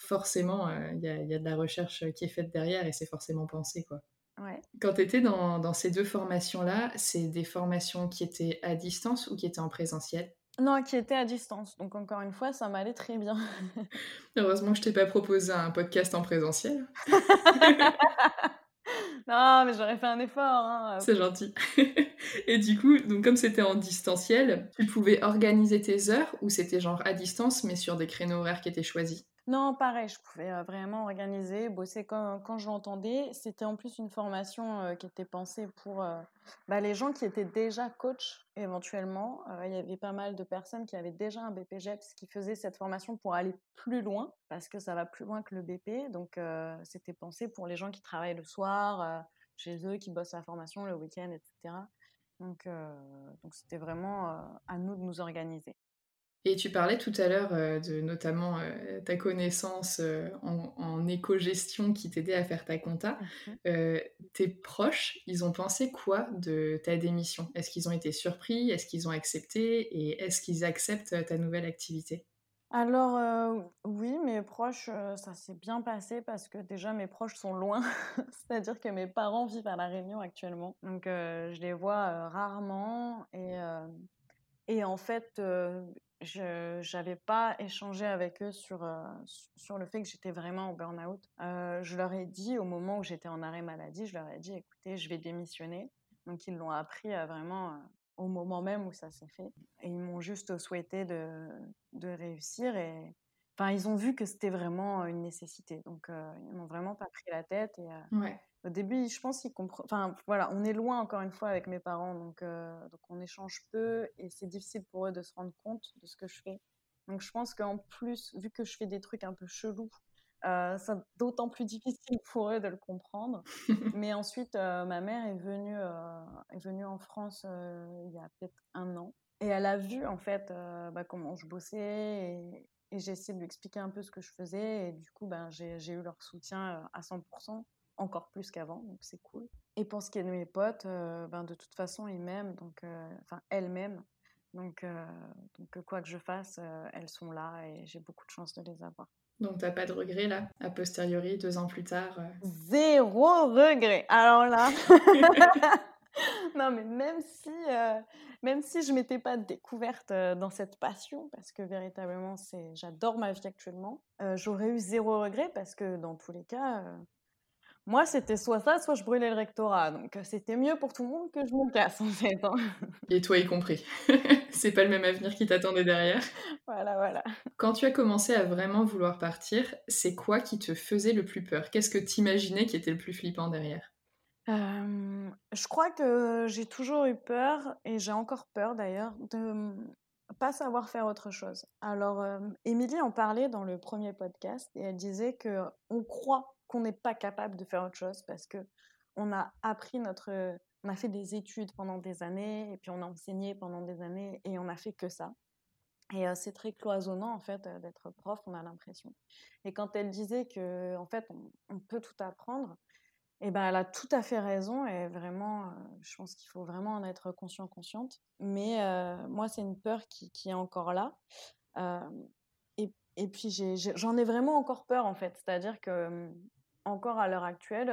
forcément, euh, il y, a, de la recherche qui est faite derrière et c'est forcément pensé. Quoi. Quand tu étais dans, ces deux formations-là, c'est des formations qui étaient à distance ou qui étaient en présentiel? Non, qui étaient à distance. Donc encore une fois, ça m'allait très bien. Heureusement que je t'ai pas proposé un podcast en présentiel. non, mais j'aurais fait un effort. Hein. C'est gentil. Et du coup, donc comme c'était en distanciel, tu pouvais organiser tes heures ou c'était genre à distance mais sur des créneaux horaires qui étaient choisis? Non, pareil, je pouvais vraiment organiser, bosser quand, je l'entendais. C'était en plus une formation qui était pensée pour bah, les gens qui étaient déjà coach éventuellement. il y avait pas mal de personnes qui avaient déjà un BPGEPS qui faisaient cette formation pour aller plus loin, parce que ça va plus loin que le BP. Donc, c'était pensé pour les gens qui travaillent le soir, chez eux, qui bossent la formation le week-end, etc. Donc c'était vraiment à nous de nous organiser. Et tu parlais tout à l'heure euh, de notamment euh, ta connaissance euh, en, éco-gestion qui t'aidait à faire ta compta. Mmh tes proches, ils ont pensé quoi de ta démission? Est-ce qu'ils ont été surpris? Est-ce qu'ils ont accepté? Et est-ce qu'ils acceptent ta nouvelle activité? Alors oui, mes proches, ça s'est bien passé parce que déjà mes proches sont loin, c'est-à-dire que mes parents vivent à La Réunion actuellement, donc je les vois rarement. Et, et en fait je n'avais pas échangé avec eux sur, euh, sur le fait que j'étais vraiment au burn-out. Euh, je leur ai dit, au moment où j'étais en arrêt maladie, je leur ai dit, écoutez, je vais démissionner. Donc, ils l'ont appris euh, vraiment au moment même où ça s'est fait. Et ils m'ont juste souhaité de, de réussir. Et enfin, ils ont vu que c'était vraiment une nécessité. Donc, ils m'ont vraiment pas pris la tête. Et. Au début, je pense qu'ils comprennent. Enfin, voilà, on est loin encore une fois avec mes parents, donc, euh, donc on échange peu et c'est difficile pour eux de se rendre compte de ce que je fais. Donc je pense qu'en plus, vu que je fais des trucs un peu chelous, euh, c'est d'autant plus difficile pour eux de le comprendre. Mais ensuite, euh, ma mère est venue, est venue en France il y a peut-être un an et elle a vu en fait bah, comment je bossais et, et j'ai essayé de lui expliquer un peu ce que je faisais et du coup, ben, j'ai eu leur soutien à 100% encore plus qu'avant, donc c'est cool. Et pour ce qui est de mes potes, euh, ben de toute façon, ils m'aiment, donc, euh, enfin, elles m'aiment. Donc, euh, donc, quoi que je fasse, elles sont là et j'ai beaucoup de chance de les avoir. Donc, t'as pas de regret là, a posteriori, deux ans plus tard Zéro regret Alors là Non, mais même si, même si je m'étais pas découverte dans cette passion, parce que véritablement, c'est, j'adore ma vie actuellement, j'aurais eu zéro regret parce que dans tous les cas, moi, c'était soit ça, soit je brûlais le rectorat. Donc, euh, c'était mieux pour tout le monde que je me casse, en fait. Hein. Et toi y compris. c'est pas le même avenir qui t'attendait derrière. Voilà, voilà. Quand tu as commencé à vraiment vouloir partir, c'est quoi qui te faisait le plus peur? Qu'est-ce que t'imaginais qui était le plus flippant derrière? Je crois que j'ai toujours eu peur, et j'ai encore peur d'ailleurs, de pas savoir faire autre chose. Alors, Émilie en parlait dans le premier podcast, et elle disait que on croit qu'on n'est pas capable de faire autre chose parce que on a appris notre, on a fait des études pendant des années et puis on a enseigné pendant des années et on a fait que ça. Et c'est très cloisonnant, en fait, d'être prof, on a l'impression. Et quand elle disait que, en fait, on, peut tout apprendre, eh ben, elle a tout à fait raison. Et vraiment, je pense qu'il faut vraiment en être conscient, consciente. Mais moi, c'est une peur qui, qui, est encore là. et, et, puis, j'en ai, vraiment encore peur, en fait. C'est-à-dire que, encore à l'heure actuelle,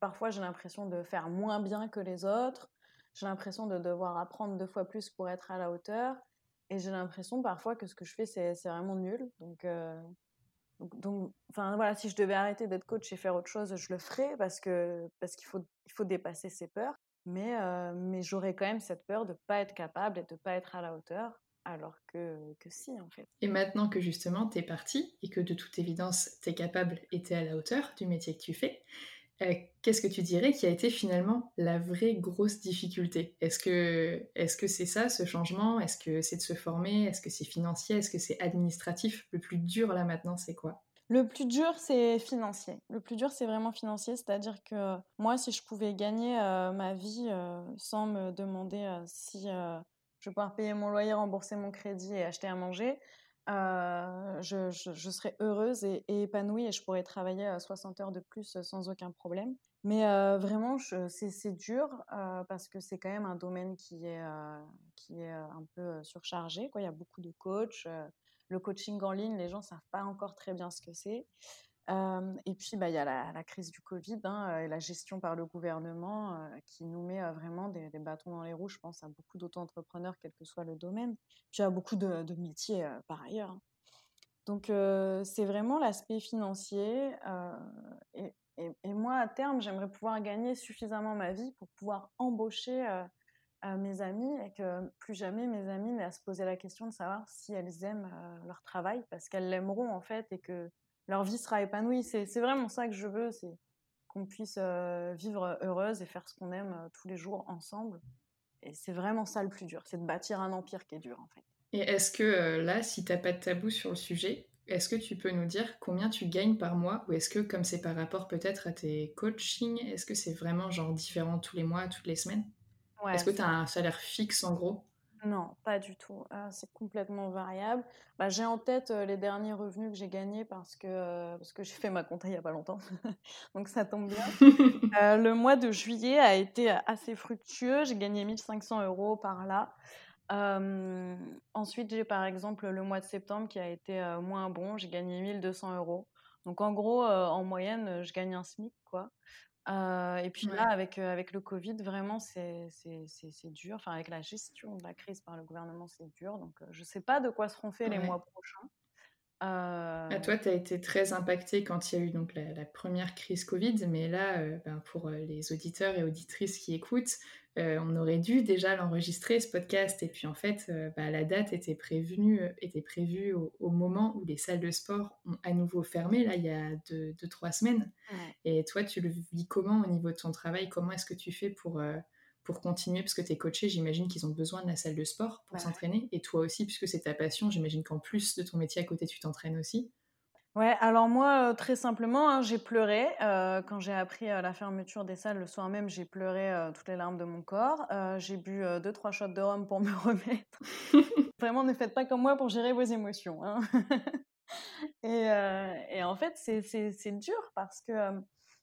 parfois, j'ai l'impression de faire moins bien que les autres. J'ai l'impression de devoir apprendre deux fois plus pour être à la hauteur. Et j'ai l'impression parfois que ce que je fais, c'est vraiment nul. Donc, euh, donc, voilà, si je devais arrêter d'être coach et faire autre chose, je le ferais parce parce qu'il faut, il faut dépasser ses peurs. Mais, euh, mais j'aurais quand même cette peur de pas être capable et de pas être à la hauteur, alors que, que si, en fait. Et maintenant que justement tu es parti et que de toute évidence tu es capable et tu es à la hauteur du métier que tu fais, euh, qu'est-ce que tu dirais qui a été finalement la vraie grosse difficulté? Est-ce que est-ce que c'est ça ce changement? Est-ce que c'est de se former? Est-ce que c'est financier? Est-ce que c'est administratif? Le plus dur là maintenant, c'est quoi? Le plus dur, c'est financier. Le plus dur, c'est vraiment financier. C'est-à-dire que moi, si je pouvais gagner euh, ma vie euh, sans me demander si je vais pouvoir payer mon loyer, rembourser mon crédit et acheter à manger, euh, je, je, serais heureuse et, épanouie et je pourrais travailler 60 heures de plus sans aucun problème. Mais euh, vraiment, c'est dur euh, parce que c'est quand même un domaine qui est, qui est un peu surchargé. Il y a beaucoup de coachs. le coaching en ligne, les gens ne savent pas encore très bien ce que c'est et puis, bah, il y a la, crise du Covid hein, et la gestion par le gouvernement qui nous met vraiment des, bâtons dans les roues, je pense, à beaucoup d'auto-entrepreneurs, quel que soit le domaine, puis à beaucoup de, métiers par ailleurs. Hein. Donc, c'est vraiment l'aspect financier. Et, et, moi, à terme, j'aimerais pouvoir gagner suffisamment ma vie pour pouvoir embaucher mes amis et que plus jamais mes amis n'aient à se poser la question de savoir si elles aiment leur travail, parce qu'elles l'aimeront en fait et que leur vie sera épanouie. C'est vraiment ça que je veux, c'est qu'on puisse euh, vivre heureuse et faire ce qu'on aime euh, tous les jours ensemble. Et c'est vraiment ça le plus dur, c'est de bâtir un empire qui est dur en fait. Et est-ce que euh, là, si tu n'as pas de tabou sur le sujet, est-ce que tu peux nous dire combien tu gagnes par mois Ou est-ce que, comme c'est par rapport peut-être à tes coachings, est-ce que c'est vraiment genre différent tous les mois, toutes les semaines? Est-ce que tu as un salaire fixe en gros? Non, pas du tout. Ah, c'est complètement variable. Bah, j'ai en tête les derniers revenus que j'ai gagnés parce que, parce que j'ai fait ma compta il n'y a pas longtemps. Donc ça tombe bien. le mois de juillet a été assez fructueux. J'ai gagné 1500 euros par là. ensuite, j'ai par exemple le mois de septembre qui a été moins bon. J'ai gagné 1200 euros. Donc en gros, en moyenne, je gagne un SMIC. quoi et puis là, avec, avec le Covid, vraiment, c'est dur. Enfin, avec la gestion de la crise par le gouvernement, c'est dur. Donc, je ne sais pas de quoi seront faits les mois prochains. À toi, tu as été très impacté quand il y a eu donc la, première crise Covid, mais là, ben, pour les auditeurs et auditrices qui écoutent, euh, on aurait dû déjà l'enregistrer, ce podcast. Et puis en fait, euh, bah, la date était prévenue, euh, était prévue au, moment où les salles de sport ont à nouveau fermé, là, il y a deux, trois semaines. Et toi, tu le vis comment au niveau de ton travail? Comment est-ce que tu fais pour, pour continuer Parce que tes coachés, j'imagine qu'ils ont besoin de la salle de sport pour s'entraîner. Et toi aussi, puisque c'est ta passion, j'imagine qu'en plus de ton métier à côté, tu t'entraînes aussi. Ouais, alors moi, très simplement, hein, j'ai pleuré quand j'ai appris la fermeture des salles le soir même. J'ai pleuré toutes les larmes de mon corps. j'ai bu deux trois shots de rhum pour me remettre. Vraiment, ne faites pas comme moi pour gérer vos émotions. Hein. et, en fait, c'est dur parce que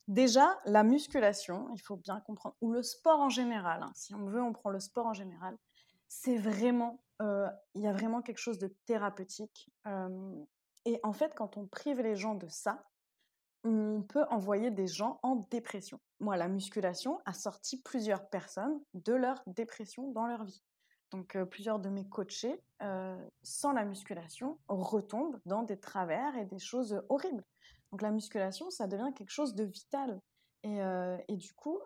déjà la musculation, il faut bien comprendre, ou le sport en général. Hein, si on veut, on prend le sport en général. C'est vraiment, il y a vraiment quelque chose de thérapeutique. Et en fait, quand on prive les gens de ça, on peut envoyer des gens en dépression. Moi, la musculation a sorti plusieurs personnes de leur dépression dans leur vie. Donc, plusieurs de mes coachés, sans la musculation, retombent dans des travers et des choses horribles. Donc, la musculation, ça devient quelque chose de vital. Et, et du coup,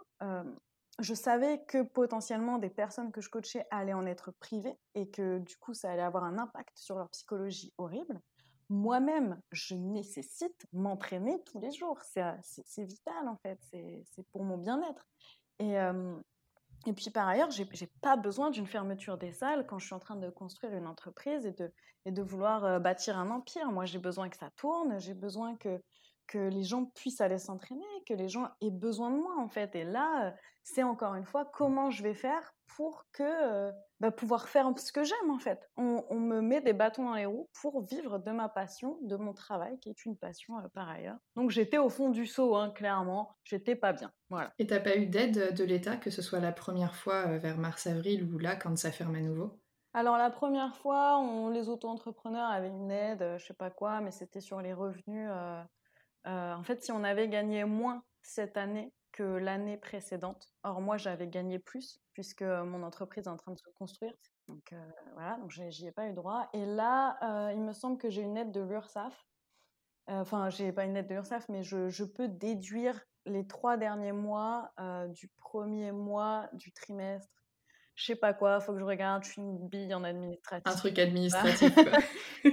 je savais que potentiellement des personnes que je coachais allaient en être privées et que du coup, ça allait avoir un impact sur leur psychologie horrible moi-même, je nécessite m'entraîner tous les jours. C'est vital, en fait. C'est pour mon bien-être. Et, et puis, par ailleurs, je n'ai pas besoin d'une fermeture des salles quand je suis en train de construire une entreprise et de, et de vouloir bâtir un empire. Moi, j'ai besoin que ça tourne. J'ai besoin que, que les gens puissent aller s'entraîner, que les gens aient besoin de moi en fait. Et là, c'est encore une fois comment je vais faire pour que bah, pouvoir faire ce que j'aime en fait. On, me met des bâtons dans les roues pour vivre de ma passion, de mon travail qui est une passion par ailleurs. Donc j'étais au fond du seau, hein, clairement. J'étais pas bien. Voilà. Et t'as pas eu d'aide de l'État, que ce soit la première fois vers mars-avril ou là quand ça ferme à nouveau? Alors la première fois, on, les auto-entrepreneurs avaient une aide, je sais pas quoi, mais c'était sur les revenus. En fait, si on avait gagné moins cette année que l'année précédente, or moi j'avais gagné plus puisque mon entreprise est en train de se construire, donc voilà, donc j'y ai pas eu droit. Et là, il me semble que j'ai une aide de l'URSSAF. Enfin, j'ai pas une aide de l'URSSAF, mais je, je, peux déduire les trois derniers mois du premier mois du trimestre je sais pas quoi, faut que je regarde, je suis une bille en administratif. Un truc administratif. Quoi.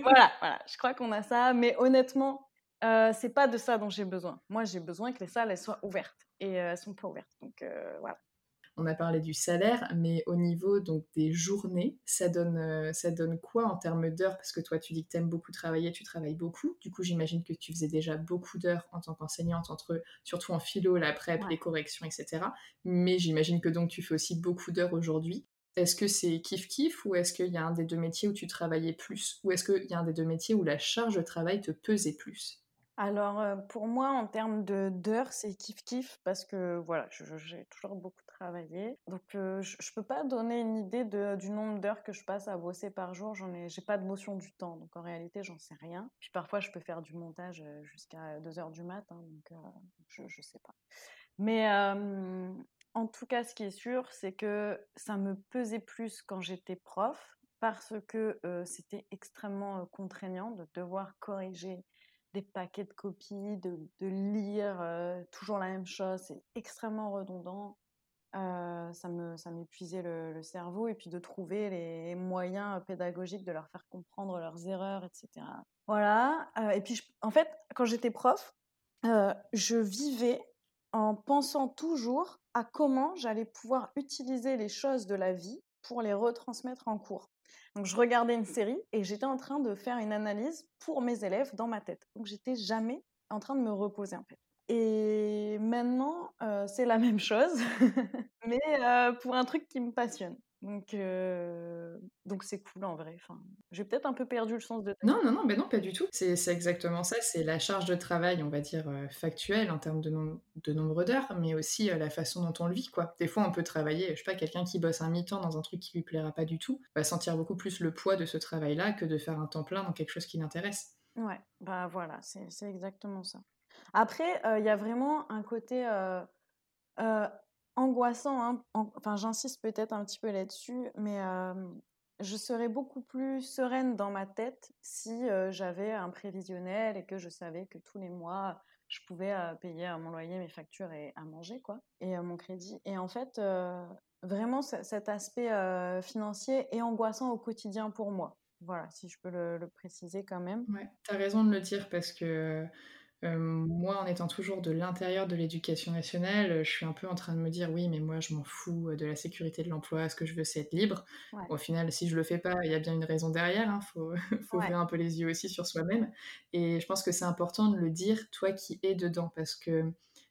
voilà, voilà, je crois qu'on a ça, mais honnêtement, euh, c'est pas de ça dont j'ai besoin. Moi, j'ai besoin que les salles elles soient ouvertes et euh, elles sont pas ouvertes. Donc euh, voilà on a parlé du salaire, mais au niveau donc des journées, ça donne, euh, ça donne quoi en termes d'heures? Parce que toi, tu dis que tu aimes beaucoup travailler, tu travailles beaucoup. Du coup, j'imagine que tu faisais déjà beaucoup d'heures en tant qu'enseignante, entre, surtout en philo, la prep, les corrections, etc. Mais j'imagine que donc tu fais aussi beaucoup d'heures aujourd'hui. Est-ce que c'est kiff-kiff ou est-ce qu'il y a un des deux métiers où tu travaillais plus? Ou est-ce qu'il y a un des deux métiers où la charge de travail te pesait plus? Alors, pour moi, en termes d'heures, c'est kiff-kiff parce que voilà, j'ai toujours beaucoup travaillé. Donc, je ne peux pas donner une idée du nombre d'heures que je passe à bosser par jour. J'en ai, j'ai pas de notion du temps. Donc, en réalité, j'en sais rien. Puis parfois, je peux faire du montage jusqu'à 2 heures du matin. Donc, je sais pas. Mais en tout cas, ce qui est sûr, c'est que ça me pesait plus quand j'étais prof parce que c'était extrêmement contraignant de devoir corriger des paquets de copies, de, lire toujours la même chose, c'est extrêmement redondant. ça me ça m'épuisait le, cerveau et puis de trouver les moyens pédagogiques de leur faire comprendre leurs erreurs, etc. Voilà. et puis en fait, quand j'étais prof, je vivais en pensant toujours à comment j'allais pouvoir utiliser les choses de la vie pour les retransmettre en cours. Donc je regardais une série et j'étais en train de faire une analyse pour mes élèves dans ma tête. Donc j'étais jamais en train de me reposer en fait. Et maintenant, euh, c'est la même chose, mais euh, pour un truc qui me passionne. Donc, euh, donc c'est cool en vrai. Enfin, j'ai peut-être un peu perdu le sens de. Non, non, non, mais non, pas du tout. C'est exactement ça. C'est la charge de travail, on va dire euh, factuelle en termes de, de nombre d'heures, mais aussi euh, la façon dont on le vit, quoi. Des fois, on peut travailler. Je sais pas, quelqu'un qui bosse un mi-temps dans un truc qui lui plaira pas du tout va sentir beaucoup plus le poids de ce travail-là que de faire un temps plein dans quelque chose qui l'intéresse. Ouais, bah voilà, c'est exactement ça. Après, il y a vraiment un côté angoissant. Hein, enfin, j'insiste peut-être un petit peu là-dessus, mais je serais beaucoup plus sereine dans ma tête si j'avais un prévisionnel et que je savais que tous les mois, je pouvais payer mon loyer, mes factures et à manger, quoi, et mon crédit. Et en fait, vraiment, cet aspect financier est angoissant au quotidien pour moi. Voilà, si je peux le, le préciser quand même. Ouais, tu as raison de le dire parce que moi, en étant toujours de l'intérieur de l'éducation nationale, je suis un peu en train de me dire oui, mais moi, je m'en fous de la sécurité de l'emploi. Ce que je veux, c'est être libre? Au final, si je le fais pas, il y a bien une raison derrière. Il hein, faut, faut ouvrir un peu les yeux aussi sur soi-même. Et je pense que c'est important de le dire, toi qui es dedans, parce que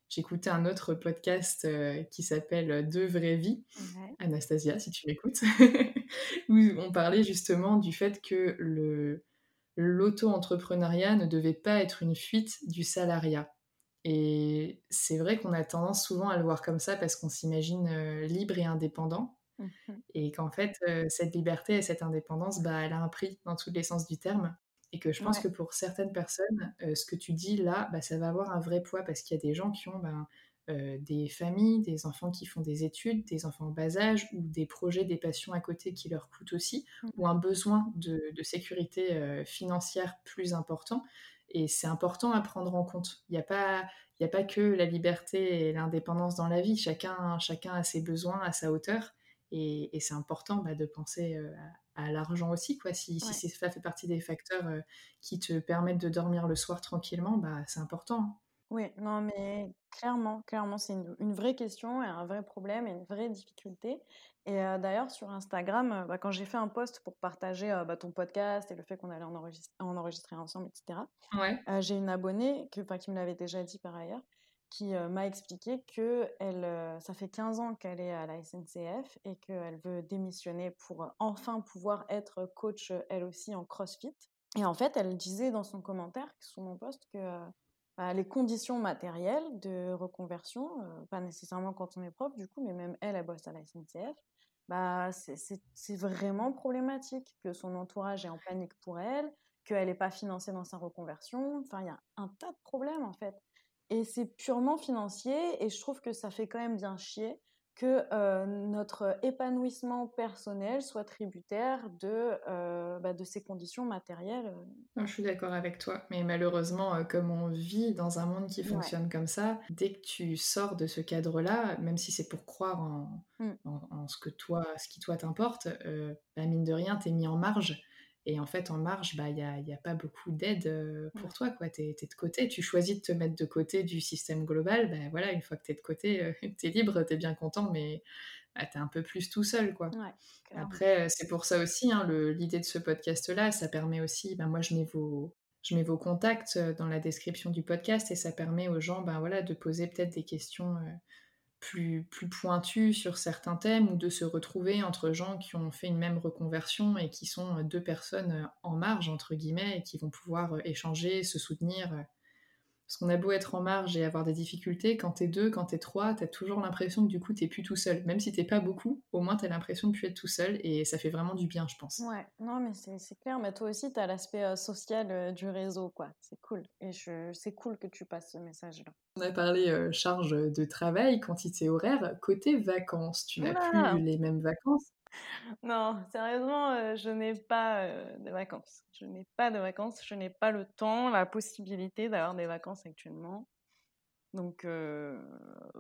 j'écoutais un autre podcast qui s'appelle Deux vraies vies. Anastasia, si tu m'écoutes, où on parlait justement du fait que le l'auto-entrepreneuriat ne devait pas être une fuite du salariat. Et c'est vrai qu'on a tendance souvent à le voir comme ça parce qu'on s'imagine euh, libre et indépendant. Mmh et qu'en fait, euh, cette liberté et cette indépendance, bah, elle a un prix dans tous les sens du terme. Et que je pense que pour certaines personnes, euh, ce que tu dis là, bah, ça va avoir un vrai poids parce qu'il y a des gens qui ont ben, euh, des familles, des enfants qui font des études, des enfants en bas âge, ou des projets, des passions à côté qui leur coûtent aussi, mmh. ou un besoin de, sécurité euh, financière plus important. Et c'est important à prendre en compte. Il n'y a, pas, a pas que la liberté et l'indépendance dans la vie. Chacun, chacun a ses besoins à sa hauteur. Et, c'est important bah, de penser euh, à, l'argent aussi. Quoi. Si, si ça fait partie des facteurs qui te permettent de dormir le soir tranquillement, bah, c'est important. Oui, non, mais clairement, clairement, c'est une, vraie question et un vrai problème et une vraie difficulté. Et d'ailleurs, sur Instagram, bah, quand j'ai fait un post pour partager bah, ton podcast et le fait qu'on allait en, enregistrer ensemble, etc., j'ai une abonnée que, qui me l'avait déjà dit par ailleurs, qui m'a expliqué que elle, ça fait 15 ans qu'elle est à la SNCF et qu'elle veut démissionner pour enfin pouvoir être coach elle aussi en CrossFit. Et en fait, elle disait dans son commentaire sous mon post que les conditions matérielles de reconversion, pas nécessairement quand on est prof du coup, mais même elle, elle bosse à la SNCF, bah, c'est vraiment problématique que son entourage est en panique pour elle, qu'elle n'est pas financée dans sa reconversion. Enfin, il y a un tas de problèmes en fait. Et c'est purement financier et je trouve que ça fait quand même bien chier que euh, notre épanouissement personnel soit tributaire de, euh, bah, de ces conditions matérielles. je suis d'accord avec toi, mais malheureusement, euh, comme on vit dans un monde qui fonctionne comme ça, dès que tu sors de ce cadre-là, même si c'est pour croire en, mmh. en, ce, que toi, ce qui toi t'importe, bah, mine de rien, t'es mis en marge et en fait, en marge, bah, il n'y a, y a, pas beaucoup d'aide euh, pour toi. Tu es, de côté. Tu choisis de te mettre de côté du système global. Bah, voilà, une fois que tu es de côté, euh, tu es libre, tu es bien content, mais bah, tu es un peu plus tout seul. Quoi. Après, euh, c'est pour ça aussi, hein, l'idée de ce podcast-là, ça permet aussi, bah, moi je mets vos, je mets vos contacts dans la description du podcast et ça permet aux gens ben, voilà, de poser peut-être des questions plus, plus pointu sur certains thèmes ou de se retrouver entre gens qui ont fait une même reconversion et qui sont deux personnes en marge, entre guillemets, et qui vont pouvoir échanger, se soutenir parce qu'on a beau être en marge et avoir des difficultés, quand t'es deux, quand t'es trois, t'as toujours l'impression que du coup t'es plus tout seul. Même si t'es pas beaucoup, au moins t'as l'impression de plus être tout seul et ça fait vraiment du bien, je pense. Ouais, non mais c'est clair, mais toi aussi t'as l'aspect euh, social euh, du réseau, quoi. C'est cool. Et c'est cool que tu passes ce message-là. On a parlé euh, charge de travail, quantité horaire. Côté vacances, tu n'as plus les mêmes vacances non, sérieusement, euh, je n'ai pas euh, de vacances. Je n'ai pas de vacances, je n'ai pas le temps, la possibilité d'avoir des vacances actuellement. Donc, euh,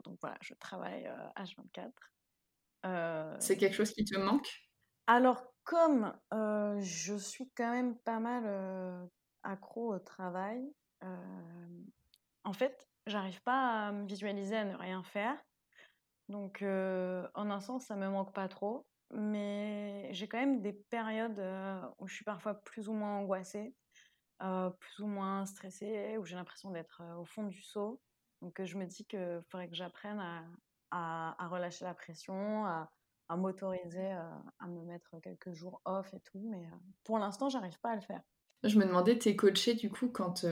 donc voilà, je travaille H24. C'est quelque chose qui te manque? Alors, comme je suis quand même pas mal accro au travail, en fait, j'arrive pas à me visualiser à ne rien faire. Donc, en un sens, ça me manque pas trop mais j'ai quand même des périodes euh, où je suis parfois plus ou moins angoissée, euh, plus ou moins stressée, où j'ai l'impression d'être euh, au fond du seau. Donc je me dis qu'il faudrait que j'apprenne à, à, relâcher la pression, à, à m'autoriser à me mettre quelques jours off et tout, mais pour l'instant, j'arrive pas à le faire. Je me demandais, tes coachés, du coup, quand,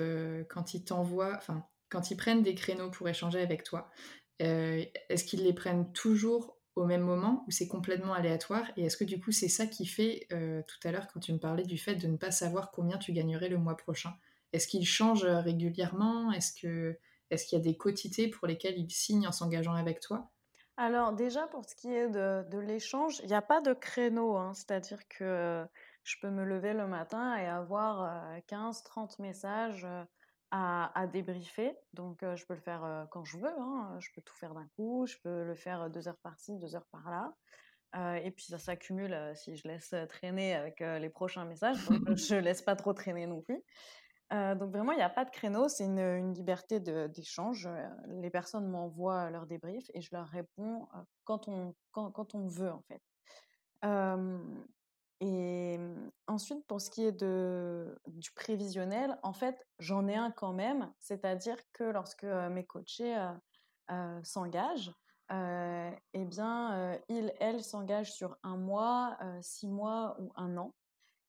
quand ils t'envoient, enfin, quand ils prennent des créneaux pour échanger avec toi, est-ce qu'ils les prennent toujours au même moment ou c'est complètement aléatoire? Et est-ce que du coup c'est ça qui fait, euh, tout à l'heure quand tu me parlais du fait de ne pas savoir combien tu gagnerais le mois prochain, est-ce qu'il change régulièrement? Est-ce que est-ce qu'il y a des quotités pour lesquelles il signe en s'engageant avec toi? Alors déjà pour ce qui est de, l'échange, il n'y a pas de créneau, hein. c'est-à-dire que je peux me lever le matin et avoir 15-30 euh, messages. Euh, à, débriefer. Donc, euh, je peux le faire euh, quand je veux. Hein. Je peux tout faire d'un coup. Je peux le faire deux heures par-ci, deux heures par-là. Euh, et puis, ça s'accumule si je laisse traîner avec les prochains messages. Donc, je laisse pas trop traîner non plus. donc, vraiment, il n'y a pas de créneau. C'est une, liberté d'échange. les personnes m'envoient leur débrief et je leur réponds quand, on, quand, quand, on veut, en fait. Et mmh, ensuite, pour ce qui est de, du prévisionnel, en fait, j'en ai un quand même, c'est-à-dire que lorsque mes coachés s'engagent, eh bien, ils, elles s'engagent sur un mois, six mois ou un an.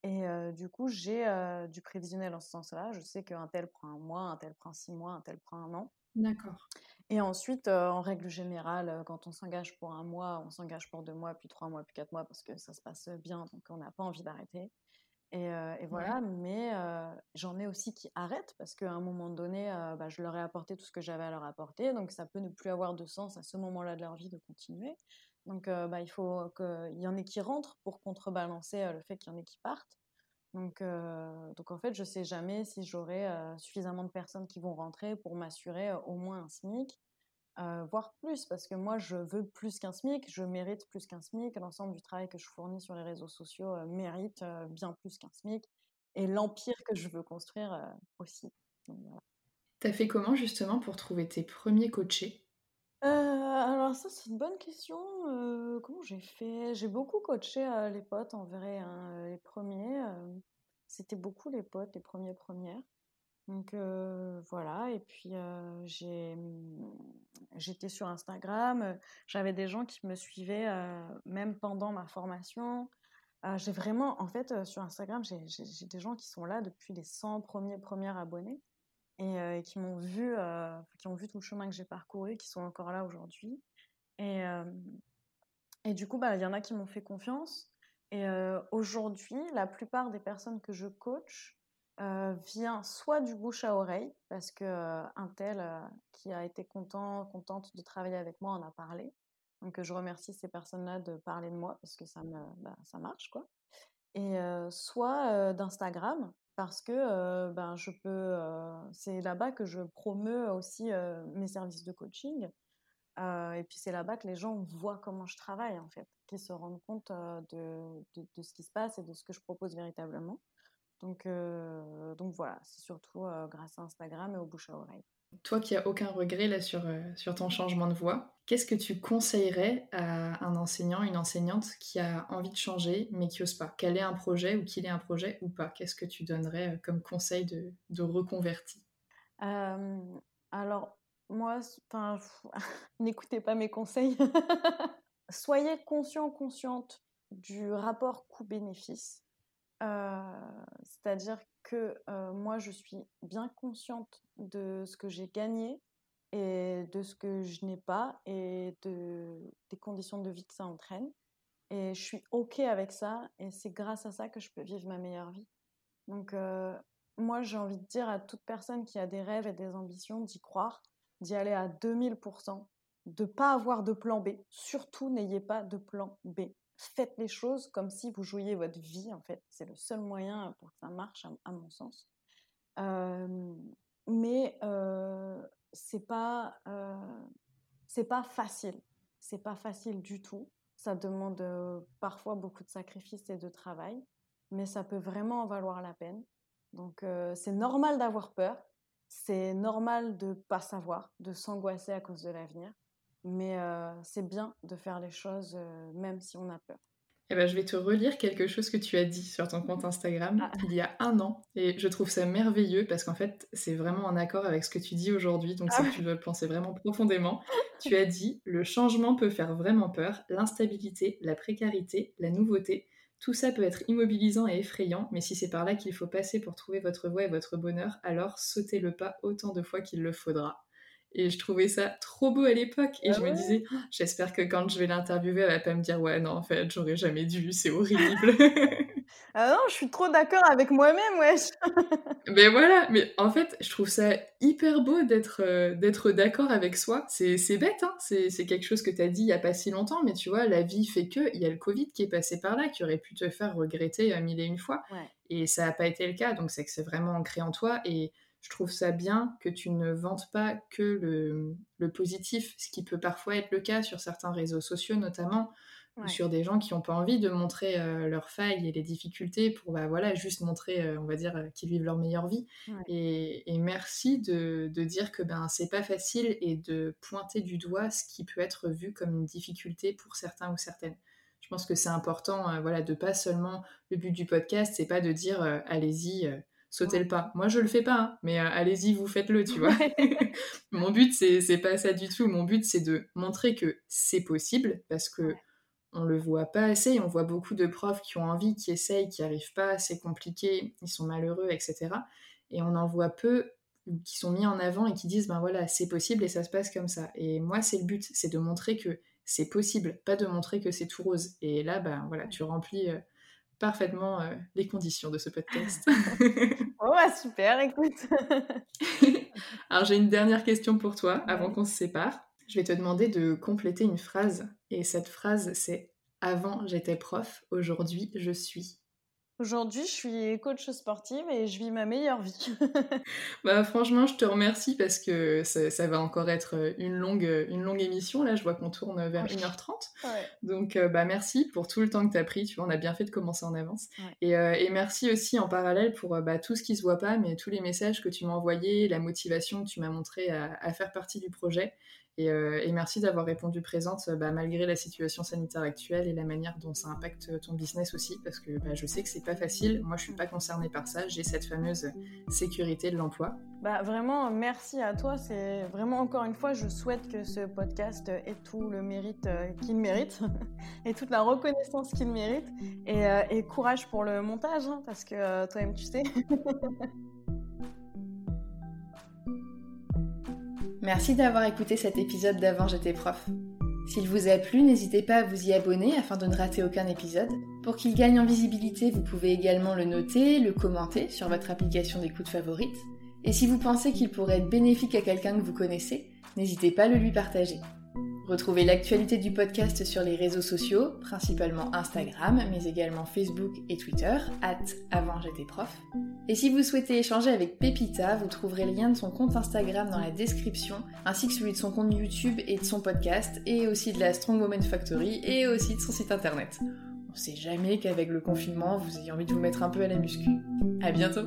Et du coup, j'ai du prévisionnel en ce sens-là. Je sais qu'un tel prend un mois, un tel prend six mois, un tel prend un an. D'accord. Et ensuite, euh, en règle générale, quand on s'engage pour un mois, on s'engage pour deux mois, puis trois mois, puis quatre mois, parce que ça se passe bien, donc on n'a pas envie d'arrêter. Et, euh, voilà, mais j'en ai aussi qui arrêtent, parce qu'à un moment donné, bah, je leur ai apporté tout ce que j'avais à leur apporter, donc ça peut ne plus avoir de sens à ce moment-là de leur vie de continuer. Donc bah, il faut qu'il y en ait qui rentrent pour contrebalancer le fait qu'il y en ait qui partent. Donc, euh, donc en fait, je sais jamais si j'aurai euh, suffisamment de personnes qui vont rentrer pour m'assurer euh, au moins un SMIC, voire plus, parce que moi, je veux plus qu'un SMIC, je mérite plus qu'un SMIC, l'ensemble du travail que je fournis sur les réseaux sociaux mérite bien plus qu'un SMIC, et l'empire que je veux construire aussi. T'as fait comment justement pour trouver tes premiers coachés? Euh, alors ça, c'est une bonne question. Euh, comment j'ai fait? J'ai beaucoup coaché euh, les potes en vrai. Hein, les premiers, c'était beaucoup les potes, les premiers premières. Donc voilà. Et puis j'ai, mmh, j'étais sur Instagram. J'avais des gens qui me suivaient même pendant ma formation. j'ai vraiment, en fait, sur Instagram, j'ai, des gens qui sont là depuis les 100 premiers premières abonnés et, qui m'ont vu, qui ont vu tout le chemin que j'ai parcouru, qui sont encore là aujourd'hui. Et, du coup, bah, il y en a qui m'ont fait confiance. Et aujourd'hui, la plupart des personnes que je coach vient soit du bouche à oreille, parce que un tel qui a été content, contente de travailler avec moi en a parlé. Donc je remercie ces personnes-là de parler de moi parce que ça me, bah, ça marche quoi. Et soit d'Instagram, parce que ben, je peux, c'est là-bas que je promeus aussi mes services de coaching. et puis c'est là-bas que les gens voient comment je travaille en fait, qu'ils se rendent compte de, de, ce qui se passe et de ce que je propose véritablement. Donc, donc voilà, c'est surtout grâce à Instagram et au bouche à oreille. Toi qui n'as aucun regret là sur, sur ton changement de voix, qu'est-ce que tu conseillerais à un enseignant, une enseignante qui a envie de changer mais qui n'ose pas? Quel est un projet ou qu'il ait un projet ou pas? Qu'est-ce que tu donnerais comme conseil de, de reconverti? Alors, moi, n'écoutez pas mes conseils. Soyez conscient, consciente du rapport coût-bénéfice. C'est-à-dire que moi, je suis bien consciente de ce que j'ai gagné et de ce que je n'ai pas et de, des conditions de vie que ça entraîne. Et je suis OK avec ça et c'est grâce à ça que je peux vivre ma meilleure vie. Donc, moi, j'ai envie de dire à toute personne qui a des rêves et des ambitions d'y croire, d'y aller à 2000%, de ne pas avoir de plan B. Surtout, n'ayez pas de plan B faites les choses comme si vous jouiez votre vie, en fait. C'est le seul moyen pour que ça marche, à, mon sens. mais c'est pas, c'est pas facile. C'est pas facile du tout. Ça demande parfois beaucoup de sacrifices et de travail, mais ça peut vraiment en valoir la peine. Donc c'est normal d'avoir peur, c'est normal de pas savoir, de s'angoisser à cause de l'avenir. Mais c'est bien de faire les choses même si on a peur. Eh ben, je vais te relire quelque chose que tu as dit sur ton compte Instagram ah. il y a un an. Et je trouve ça merveilleux parce qu'en fait, c'est vraiment en accord avec ce que tu dis aujourd'hui. Donc, ah si tu veux penser vraiment profondément, tu as dit Le changement peut faire vraiment peur, l'instabilité, la précarité, la nouveauté. Tout ça peut être immobilisant et effrayant, mais si c'est par là qu'il faut passer pour trouver votre voie et votre bonheur, alors sautez le pas autant de fois qu'il le faudra. Et je trouvais ça trop beau à l'époque. Et ah je me disais, oh, j'espère que quand je vais l'interviewer, elle va pas me dire, ouais, non, en fait, j'aurais jamais dû, c'est horrible. ah non, je suis trop d'accord avec moi-même, wesh. mais voilà, mais en fait, je trouve ça hyper beau d'être euh, d'être d'accord avec soi. C'est bête, hein c'est quelque chose que tu as dit il y a pas si longtemps, mais tu vois, la vie fait que, il y a le Covid qui est passé par là, qui aurait pu te faire regretter mille et une fois. Et ça n'a pas été le cas, donc c'est que c'est vraiment ancré en toi. Et je trouve ça bien que tu ne vantes pas que le, positif, ce qui peut parfois être le cas sur certains réseaux sociaux notamment, ou sur des gens qui n'ont pas envie de montrer euh, leurs failles et les difficultés pour bah, voilà, juste montrer, euh, on va dire, euh, qu'ils vivent leur meilleure vie. Et, merci de, dire que ben, c'est pas facile et de pointer du doigt ce qui peut être vu comme une difficulté pour certains ou certaines. Je pense que c'est important voilà, de pas seulement, le but du podcast, c'est pas de dire allez-y sautez le pas. Moi, je le fais pas, hein, mais euh, allez-y, vous faites-le, tu vois. Mon but, c'est pas ça du tout. Mon but, c'est de montrer que c'est possible, parce que on le voit pas assez. On voit beaucoup de profs qui ont envie, qui essayent, qui arrivent pas, c'est compliqué, ils sont malheureux, etc. Et on en voit peu qui sont mis en avant et qui disent, ben voilà, c'est possible et ça se passe comme ça. Et moi, c'est le but, c'est de montrer que c'est possible, pas de montrer que c'est tout rose. Et là, ben voilà, tu remplis... Euh, parfaitement euh, les conditions de ce podcast. oh, bah, super, écoute. Alors, j'ai une dernière question pour toi avant qu'on se sépare. Je vais te demander de compléter une phrase. Et cette phrase, c'est Avant, j'étais prof, aujourd'hui, je suis. Aujourd'hui, je suis coach sportive et je vis ma meilleure vie. bah, franchement, je te remercie parce que ça, va encore être euh, une longue, euh, une longue émission. Là, je vois qu'on tourne vers 1h30. Donc, euh, bah, merci pour tout le temps que tu as pris. Tu vois, on a bien fait de commencer en avance. Et, merci aussi en parallèle pour bah, tout ce qui se voit pas, mais tous les messages que tu m'as envoyés, la motivation que tu m'as montré à, faire partie du projet. Euh, et, merci d'avoir répondu présente euh, bah, malgré la situation sanitaire actuelle et la manière dont ça impacte ton business aussi, parce que bah, je sais que c'est pas facile. Moi, je suis pas concernée par ça. J'ai cette fameuse sécurité de l'emploi. Bah, vraiment, merci à toi. C'est vraiment encore une fois, je souhaite que ce podcast ait tout le mérite euh, qu'il mérite et toute la reconnaissance qu'il mérite. Et, courage pour le montage, hein, parce que toi-même, tu sais. Merci d'avoir écouté cet épisode d'Avant j'étais prof. S'il vous a plu, n'hésitez pas à vous y abonner afin de ne rater aucun épisode. Pour qu'il gagne en visibilité, vous pouvez également le noter, le commenter sur votre application d'écoute favorite. Et si vous pensez qu'il pourrait être bénéfique à quelqu'un que vous connaissez, n'hésitez pas à le lui partager. Retrouvez l'actualité du podcast sur les réseaux sociaux, principalement Instagram, mais également Facebook et Twitter, at avant j'étais prof. Et si vous souhaitez échanger avec Pepita, vous trouverez le lien de son compte Instagram dans la description, ainsi que celui de son compte YouTube et de son podcast, et aussi de la Strong Woman Factory, et aussi de son site internet. On sait jamais qu'avec le confinement, vous ayez envie de vous mettre un peu à la muscu. À bientôt